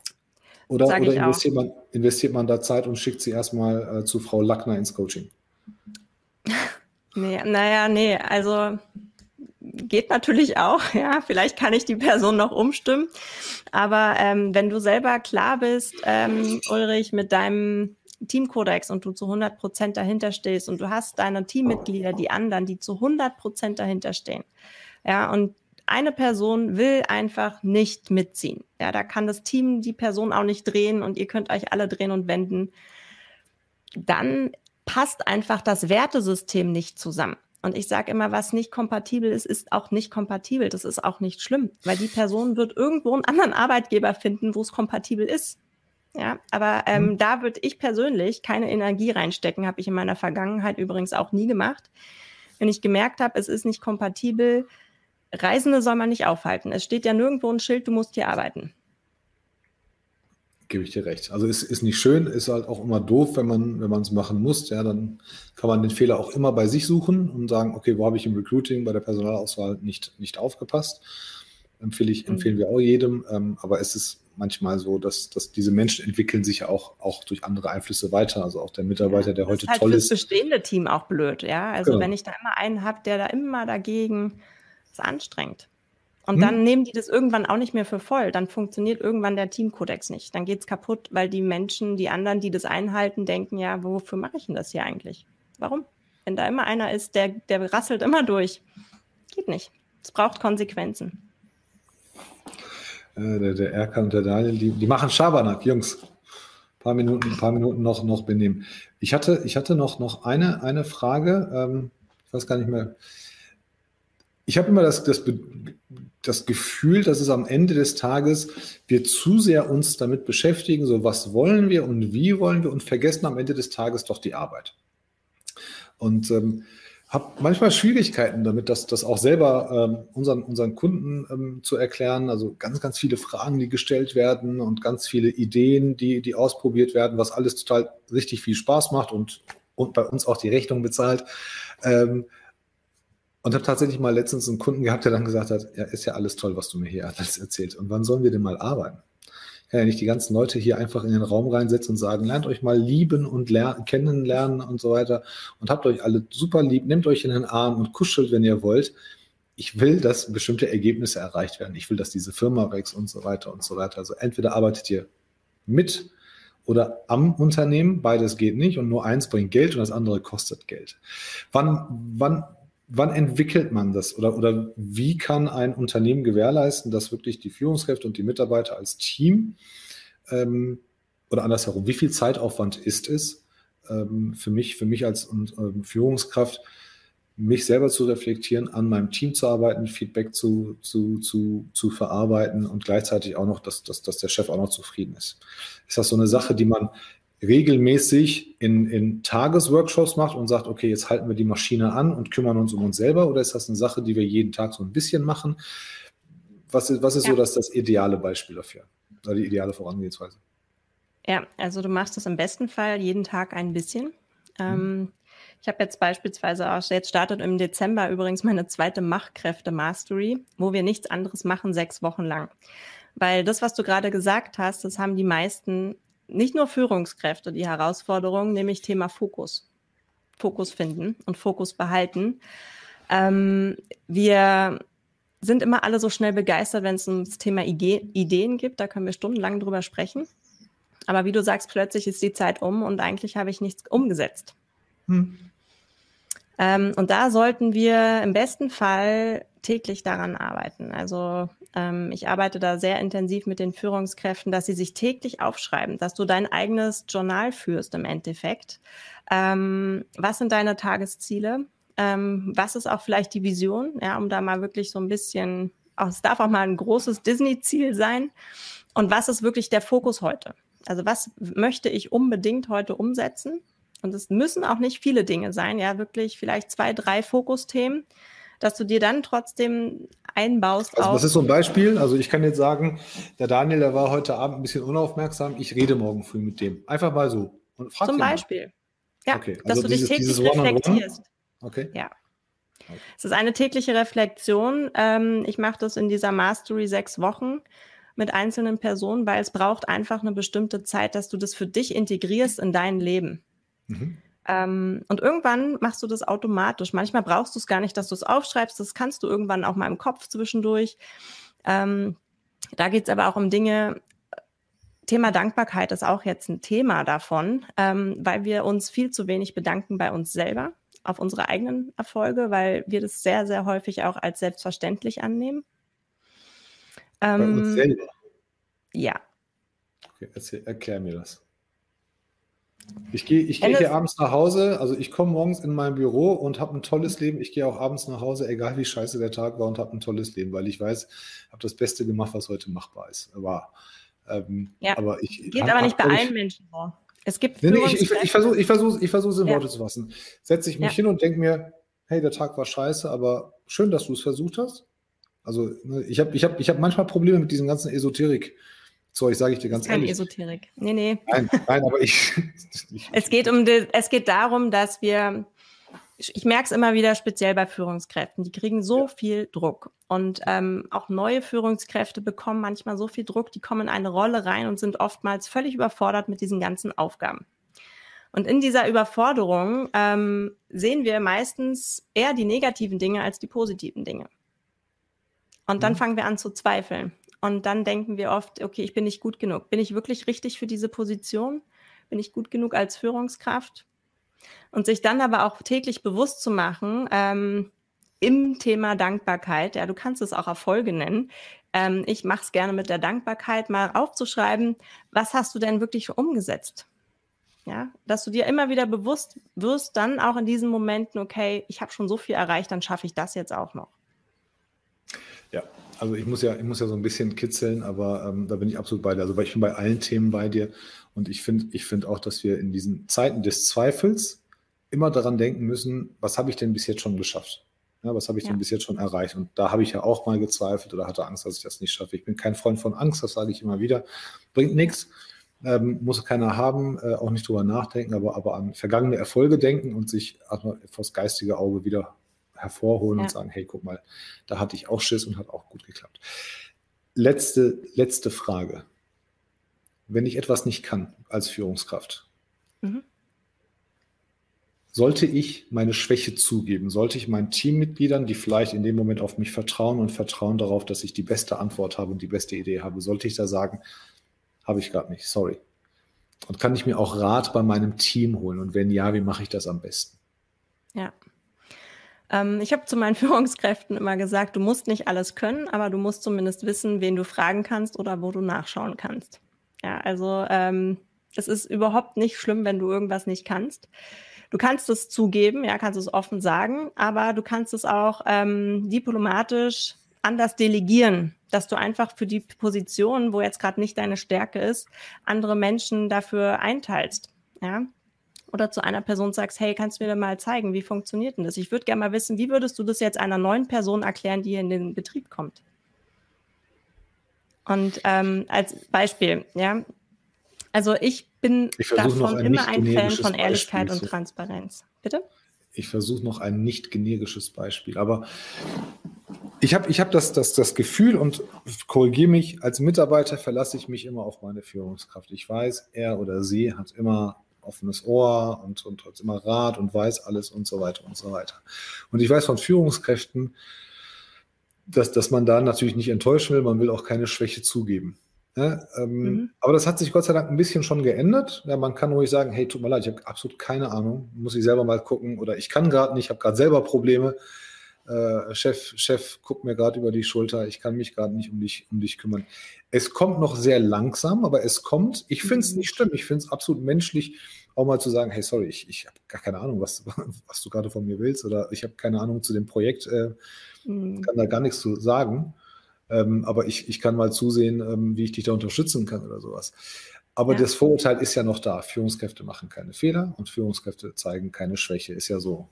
Oder, oder investiert, man, investiert man da Zeit und schickt sie erstmal äh, zu Frau Lackner ins Coaching? nee, naja, nee, also geht natürlich auch, ja. Vielleicht kann ich die Person noch umstimmen. Aber ähm, wenn du selber klar bist, ähm, Ulrich, mit deinem Teamkodex und du zu 100 Prozent dahinter stehst und du hast deine Teammitglieder, die anderen, die zu 100 Prozent dahinter stehen. Ja, und eine Person will einfach nicht mitziehen. Ja, da kann das Team die Person auch nicht drehen und ihr könnt euch alle drehen und wenden. Dann passt einfach das Wertesystem nicht zusammen. Und ich sage immer, was nicht kompatibel ist, ist auch nicht kompatibel. Das ist auch nicht schlimm, weil die Person wird irgendwo einen anderen Arbeitgeber finden, wo es kompatibel ist. Ja, aber ähm, mhm. da würde ich persönlich keine Energie reinstecken, habe ich in meiner Vergangenheit übrigens auch nie gemacht. Wenn ich gemerkt habe, es ist nicht kompatibel, Reisende soll man nicht aufhalten. Es steht ja nirgendwo ein Schild, du musst hier arbeiten. Gebe ich dir recht. Also es ist nicht schön, ist halt auch immer doof, wenn man wenn man es machen muss. Ja, dann kann man den Fehler auch immer bei sich suchen und sagen, okay, wo habe ich im Recruiting bei der Personalauswahl nicht nicht aufgepasst? Empfehle ich, mhm. empfehlen wir auch jedem. Ähm, aber es ist manchmal so, dass, dass diese Menschen entwickeln sich ja auch, auch durch andere Einflüsse weiter. Also auch der Mitarbeiter, der heute ist halt toll ist. Das bestehende Team auch blöd, ja. Also genau. wenn ich da immer einen habe, der da immer dagegen ist anstrengend. Und hm. dann nehmen die das irgendwann auch nicht mehr für voll. Dann funktioniert irgendwann der Teamkodex nicht. Dann geht es kaputt, weil die Menschen, die anderen, die das einhalten, denken, ja, wofür mache ich denn das hier eigentlich? Warum? Wenn da immer einer ist, der, der rasselt immer durch. Geht nicht. Es braucht Konsequenzen. Äh, der, der Erkan und der Daniel, die, die machen Schabernack, Jungs. Ein paar Minuten, paar Minuten noch, noch benehmen. Ich hatte, ich hatte noch, noch eine, eine Frage. Ähm, ich weiß gar nicht mehr. Ich habe immer das, das, das Gefühl, dass es am Ende des Tages wir zu sehr uns damit beschäftigen, so was wollen wir und wie wollen wir und vergessen am Ende des Tages doch die Arbeit. Und ähm, habe manchmal Schwierigkeiten damit, das, das auch selber ähm, unseren, unseren Kunden ähm, zu erklären. Also ganz, ganz viele Fragen, die gestellt werden und ganz viele Ideen, die, die ausprobiert werden, was alles total richtig viel Spaß macht und, und bei uns auch die Rechnung bezahlt. Ähm, und habe tatsächlich mal letztens einen Kunden gehabt, der dann gesagt hat, ja, ist ja alles toll, was du mir hier alles erzählst. Und wann sollen wir denn mal arbeiten? Kann ja nicht die ganzen Leute hier einfach in den Raum reinsetzen und sagen, lernt euch mal lieben und lernen, kennenlernen und so weiter und habt euch alle super lieb, nehmt euch in den Arm und kuschelt, wenn ihr wollt. Ich will, dass bestimmte Ergebnisse erreicht werden. Ich will, dass diese Firma wächst und so weiter und so weiter. Also entweder arbeitet ihr mit oder am Unternehmen, beides geht nicht und nur eins bringt Geld und das andere kostet Geld. Wann, wann wann entwickelt man das oder, oder wie kann ein Unternehmen gewährleisten, dass wirklich die Führungskräfte und die Mitarbeiter als Team ähm, oder andersherum, wie viel Zeitaufwand ist es ähm, für mich, für mich als ähm, Führungskraft, mich selber zu reflektieren, an meinem Team zu arbeiten, Feedback zu, zu, zu, zu verarbeiten und gleichzeitig auch noch, dass, dass, dass der Chef auch noch zufrieden ist. Ist das so eine Sache, die man regelmäßig in, in Tagesworkshops macht und sagt, okay, jetzt halten wir die Maschine an und kümmern uns um uns selber? Oder ist das eine Sache, die wir jeden Tag so ein bisschen machen? Was ist, was ist ja. so das, das ideale Beispiel dafür? Oder die ideale Vorangehensweise? Ja, also du machst das im besten Fall jeden Tag ein bisschen. Ähm, mhm. ich habe jetzt beispielsweise auch, jetzt startet im Dezember übrigens meine zweite Machkräfte-Mastery, wo wir nichts anderes machen, sechs Wochen lang. Weil das, was du gerade gesagt hast, das haben die meisten nicht nur Führungskräfte die Herausforderung, nämlich Thema Fokus. Fokus finden und Fokus behalten. Ähm, wir sind immer alle so schnell begeistert, wenn es ums Thema Ide Ideen gibt. Da können wir stundenlang drüber sprechen. Aber wie du sagst, plötzlich ist die Zeit um und eigentlich habe ich nichts umgesetzt. Hm. Ähm, und da sollten wir im besten Fall täglich daran arbeiten. Also ähm, ich arbeite da sehr intensiv mit den Führungskräften, dass sie sich täglich aufschreiben, dass du dein eigenes Journal führst im Endeffekt. Ähm, was sind deine Tagesziele? Ähm, was ist auch vielleicht die Vision? Ja, um da mal wirklich so ein bisschen, auch, es darf auch mal ein großes Disney-Ziel sein. Und was ist wirklich der Fokus heute? Also was möchte ich unbedingt heute umsetzen? Und es müssen auch nicht viele Dinge sein, ja, wirklich vielleicht zwei, drei Fokusthemen, dass du dir dann trotzdem einbaust. Also, was ist so ein Beispiel? Also, ich kann jetzt sagen, der Daniel, der war heute Abend ein bisschen unaufmerksam. Ich rede morgen früh mit dem. Einfach mal so. Und frag Zum Beispiel. Mal. Ja, okay. also dass du dieses, dich täglich reflektierst. Okay. Ja. Okay. Es ist eine tägliche Reflexion. Ähm, ich mache das in dieser Mastery sechs Wochen mit einzelnen Personen, weil es braucht einfach eine bestimmte Zeit, dass du das für dich integrierst in dein Leben. Mhm. Ähm, und irgendwann machst du das automatisch. Manchmal brauchst du es gar nicht, dass du es aufschreibst. Das kannst du irgendwann auch mal im Kopf zwischendurch. Ähm, da geht es aber auch um Dinge, Thema Dankbarkeit ist auch jetzt ein Thema davon, ähm, weil wir uns viel zu wenig bedanken bei uns selber auf unsere eigenen Erfolge, weil wir das sehr, sehr häufig auch als selbstverständlich annehmen. Bei uns ähm, selber? Ja. Okay, erzähl, erklär mir das. Ich gehe ich geh hier abends nach Hause, also ich komme morgens in mein Büro und habe ein tolles Leben. Ich gehe auch abends nach Hause, egal wie scheiße der Tag war und habe ein tolles Leben, weil ich weiß, ich habe das Beste gemacht, was heute machbar ist. War. Ähm, ja. aber ich, Geht hab, aber nicht bei allen Menschen so. Es gibt nee, nee, ich, ich, ich versuche ich versuch, ich versuch, es in ja. Worte zu fassen. Setze ich mich ja. hin und denke mir, hey, der Tag war scheiße, aber schön, dass du es versucht hast. Also ne, ich habe ich hab, ich hab manchmal Probleme mit diesem ganzen Esoterik. Zeug, sage ich dir ganz ehrlich. Keine Esoterik. Nee, nee. Nein, nein aber ich. es, geht um die, es geht darum, dass wir, ich merke es immer wieder speziell bei Führungskräften, die kriegen so ja. viel Druck. Und ähm, auch neue Führungskräfte bekommen manchmal so viel Druck, die kommen in eine Rolle rein und sind oftmals völlig überfordert mit diesen ganzen Aufgaben. Und in dieser Überforderung ähm, sehen wir meistens eher die negativen Dinge als die positiven Dinge. Und dann mhm. fangen wir an zu zweifeln. Und dann denken wir oft, okay, ich bin nicht gut genug. Bin ich wirklich richtig für diese Position? Bin ich gut genug als Führungskraft? Und sich dann aber auch täglich bewusst zu machen, ähm, im Thema Dankbarkeit, ja, du kannst es auch Erfolge nennen. Ähm, ich mache es gerne mit der Dankbarkeit, mal aufzuschreiben, was hast du denn wirklich umgesetzt? Ja, dass du dir immer wieder bewusst wirst, dann auch in diesen Momenten, okay, ich habe schon so viel erreicht, dann schaffe ich das jetzt auch noch. Ja, also ich muss ja, ich muss ja so ein bisschen kitzeln, aber ähm, da bin ich absolut bei dir. Also ich bin bei allen Themen bei dir und ich finde, ich finde auch, dass wir in diesen Zeiten des Zweifels immer daran denken müssen, was habe ich denn bis jetzt schon geschafft? Ja, was habe ich ja. denn bis jetzt schon erreicht? Und da habe ich ja auch mal gezweifelt oder hatte Angst, dass ich das nicht schaffe. Ich bin kein Freund von Angst, das sage ich immer wieder. Bringt nichts, ähm, muss keiner haben, äh, auch nicht drüber nachdenken, aber, aber an vergangene Erfolge denken und sich vor das geistige Auge wieder hervorholen ja. und sagen, hey, guck mal, da hatte ich auch Schiss und hat auch gut geklappt. Letzte, letzte Frage. Wenn ich etwas nicht kann als Führungskraft, mhm. sollte ich meine Schwäche zugeben? Sollte ich meinen Teammitgliedern, die vielleicht in dem Moment auf mich vertrauen und vertrauen darauf, dass ich die beste Antwort habe und die beste Idee habe, sollte ich da sagen, habe ich gerade nicht, sorry. Und kann ich mir auch Rat bei meinem Team holen? Und wenn ja, wie mache ich das am besten? Ja, ähm, ich habe zu meinen Führungskräften immer gesagt, du musst nicht alles können, aber du musst zumindest wissen, wen du fragen kannst oder wo du nachschauen kannst. Ja, also ähm, es ist überhaupt nicht schlimm, wenn du irgendwas nicht kannst. Du kannst es zugeben, ja, kannst es offen sagen, aber du kannst es auch ähm, diplomatisch anders delegieren, dass du einfach für die Position, wo jetzt gerade nicht deine Stärke ist, andere Menschen dafür einteilst. Ja, oder zu einer Person sagst, hey, kannst du mir mal zeigen, wie funktioniert denn das? Ich würde gerne mal wissen, wie würdest du das jetzt einer neuen Person erklären, die hier in den Betrieb kommt? Und ähm, als Beispiel, ja, also ich bin ich davon ein immer ein Fan von Ehrlichkeit Beispiel und Transparenz. Bitte? Ich versuche noch ein nicht generisches Beispiel, aber ich habe ich hab das, das, das Gefühl und korrigiere mich, als Mitarbeiter verlasse ich mich immer auf meine Führungskraft. Ich weiß, er oder sie hat immer offenes Ohr und, und hat immer Rat und weiß alles und so weiter und so weiter. Und ich weiß von Führungskräften, dass, dass man da natürlich nicht enttäuschen will, man will auch keine Schwäche zugeben. Ja, ähm, mhm. Aber das hat sich Gott sei Dank ein bisschen schon geändert. Ja, man kann ruhig sagen, hey, tut mir leid, ich habe absolut keine Ahnung, muss ich selber mal gucken oder ich kann gerade nicht, ich habe gerade selber Probleme. Äh, Chef, Chef, guck mir gerade über die Schulter, ich kann mich gerade nicht um dich, um dich kümmern. Es kommt noch sehr langsam, aber es kommt. Ich finde es nicht schlimm. Ich finde es absolut menschlich, auch mal zu sagen, hey, sorry, ich, ich habe gar keine Ahnung, was, was du gerade von mir willst oder ich habe keine Ahnung zu dem Projekt, äh, mhm. kann da gar nichts zu sagen. Ähm, aber ich, ich kann mal zusehen, ähm, wie ich dich da unterstützen kann oder sowas. Aber ja. das Vorurteil ist ja noch da. Führungskräfte machen keine Fehler und Führungskräfte zeigen keine Schwäche. Ist ja so.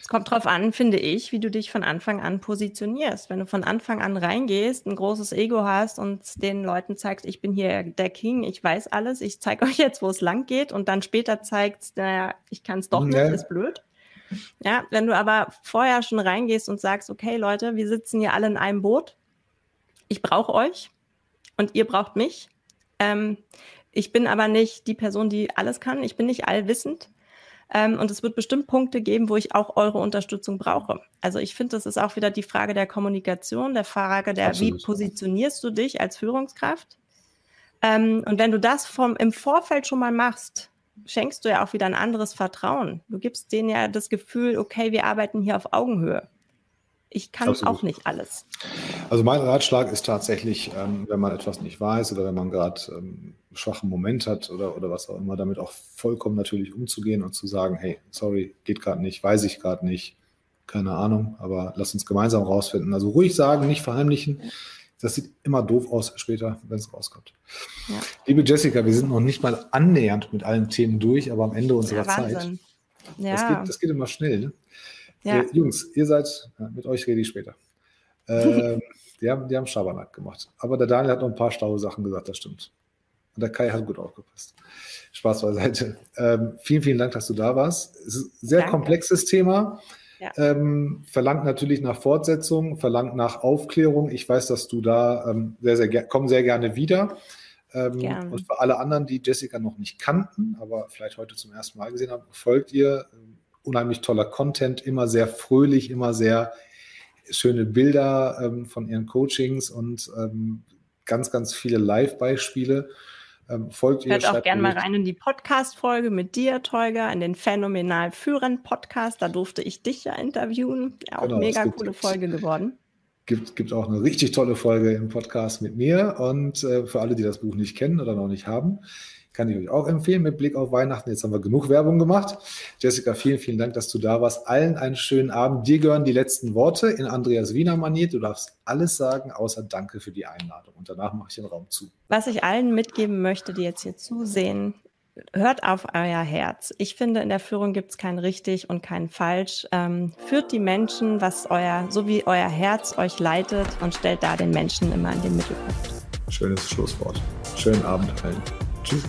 Es kommt drauf an, finde ich, wie du dich von Anfang an positionierst. Wenn du von Anfang an reingehst, ein großes Ego hast und den Leuten zeigst, ich bin hier der King, ich weiß alles, ich zeige euch jetzt, wo es lang geht und dann später zeigst, naja, ich kann es doch nicht, nee. ist blöd. Ja, wenn du aber vorher schon reingehst und sagst, okay, Leute, wir sitzen hier alle in einem Boot, ich brauche euch und ihr braucht mich. Ähm, ich bin aber nicht die Person, die alles kann. Ich bin nicht allwissend. Ähm, und es wird bestimmt Punkte geben, wo ich auch eure Unterstützung brauche. Also ich finde, das ist auch wieder die Frage der Kommunikation, der Frage der, Absolut. wie positionierst du dich als Führungskraft? Ähm, und wenn du das vom, im Vorfeld schon mal machst, schenkst du ja auch wieder ein anderes Vertrauen. Du gibst denen ja das Gefühl, okay, wir arbeiten hier auf Augenhöhe. Ich kann Absolut. auch nicht alles. Also mein Ratschlag ist tatsächlich, ähm, wenn man etwas nicht weiß oder wenn man gerade ähm, schwachen Moment hat oder, oder was auch immer, damit auch vollkommen natürlich umzugehen und zu sagen, hey, sorry, geht gerade nicht, weiß ich gerade nicht, keine Ahnung, aber lass uns gemeinsam rausfinden. Also ruhig sagen, nicht verheimlichen. Das sieht immer doof aus später, wenn es rauskommt. Ja. Liebe Jessica, wir sind noch nicht mal annähernd mit allen Themen durch, aber am Ende unserer ja, Zeit. Ja. Das, geht, das geht immer schnell. Ne? Ja. Äh, Jungs, ihr seid, mit euch rede ich später. Ähm, die, haben, die haben Schabernack gemacht. Aber der Daniel hat noch ein paar staue Sachen gesagt, das stimmt. Und der Kai hat gut aufgepasst. Spaß beiseite. Ähm, vielen, vielen Dank, dass du da warst. Es ist ein sehr Danke. komplexes Thema. Ja. Ähm, verlangt natürlich nach Fortsetzung, verlangt nach Aufklärung. Ich weiß, dass du da ähm, sehr, sehr komm sehr gerne wieder. Ähm, gerne. Und für alle anderen, die Jessica noch nicht kannten, aber vielleicht heute zum ersten Mal gesehen haben, folgt ihr unheimlich toller Content, immer sehr fröhlich, immer sehr schöne Bilder ähm, von ihren Coachings und ähm, ganz, ganz viele Live-Beispiele. Ähm, folgt Hört ihr, auch gerne mal rein in die Podcast-Folge mit dir, Tolga, in den Phänomenal Führen Podcast. Da durfte ich dich ja interviewen. Auch genau, mega coole Folge geworden. Gibt, gibt auch eine richtig tolle Folge im Podcast mit mir. Und äh, für alle, die das Buch nicht kennen oder noch nicht haben, kann ich euch auch empfehlen mit Blick auf Weihnachten. Jetzt haben wir genug Werbung gemacht. Jessica, vielen, vielen Dank, dass du da warst. Allen einen schönen Abend. Dir gehören die letzten Worte in Andreas Wiener Manier. Du darfst alles sagen, außer Danke für die Einladung. Und danach mache ich den Raum zu. Was ich allen mitgeben möchte, die jetzt hier zusehen, hört auf euer Herz. Ich finde, in der Führung gibt es kein richtig und kein falsch. Ähm, führt die Menschen, was euer, so wie euer Herz euch leitet und stellt da den Menschen immer in den Mittelpunkt. Schönes Schlusswort. Schönen Abend allen. Tschüss.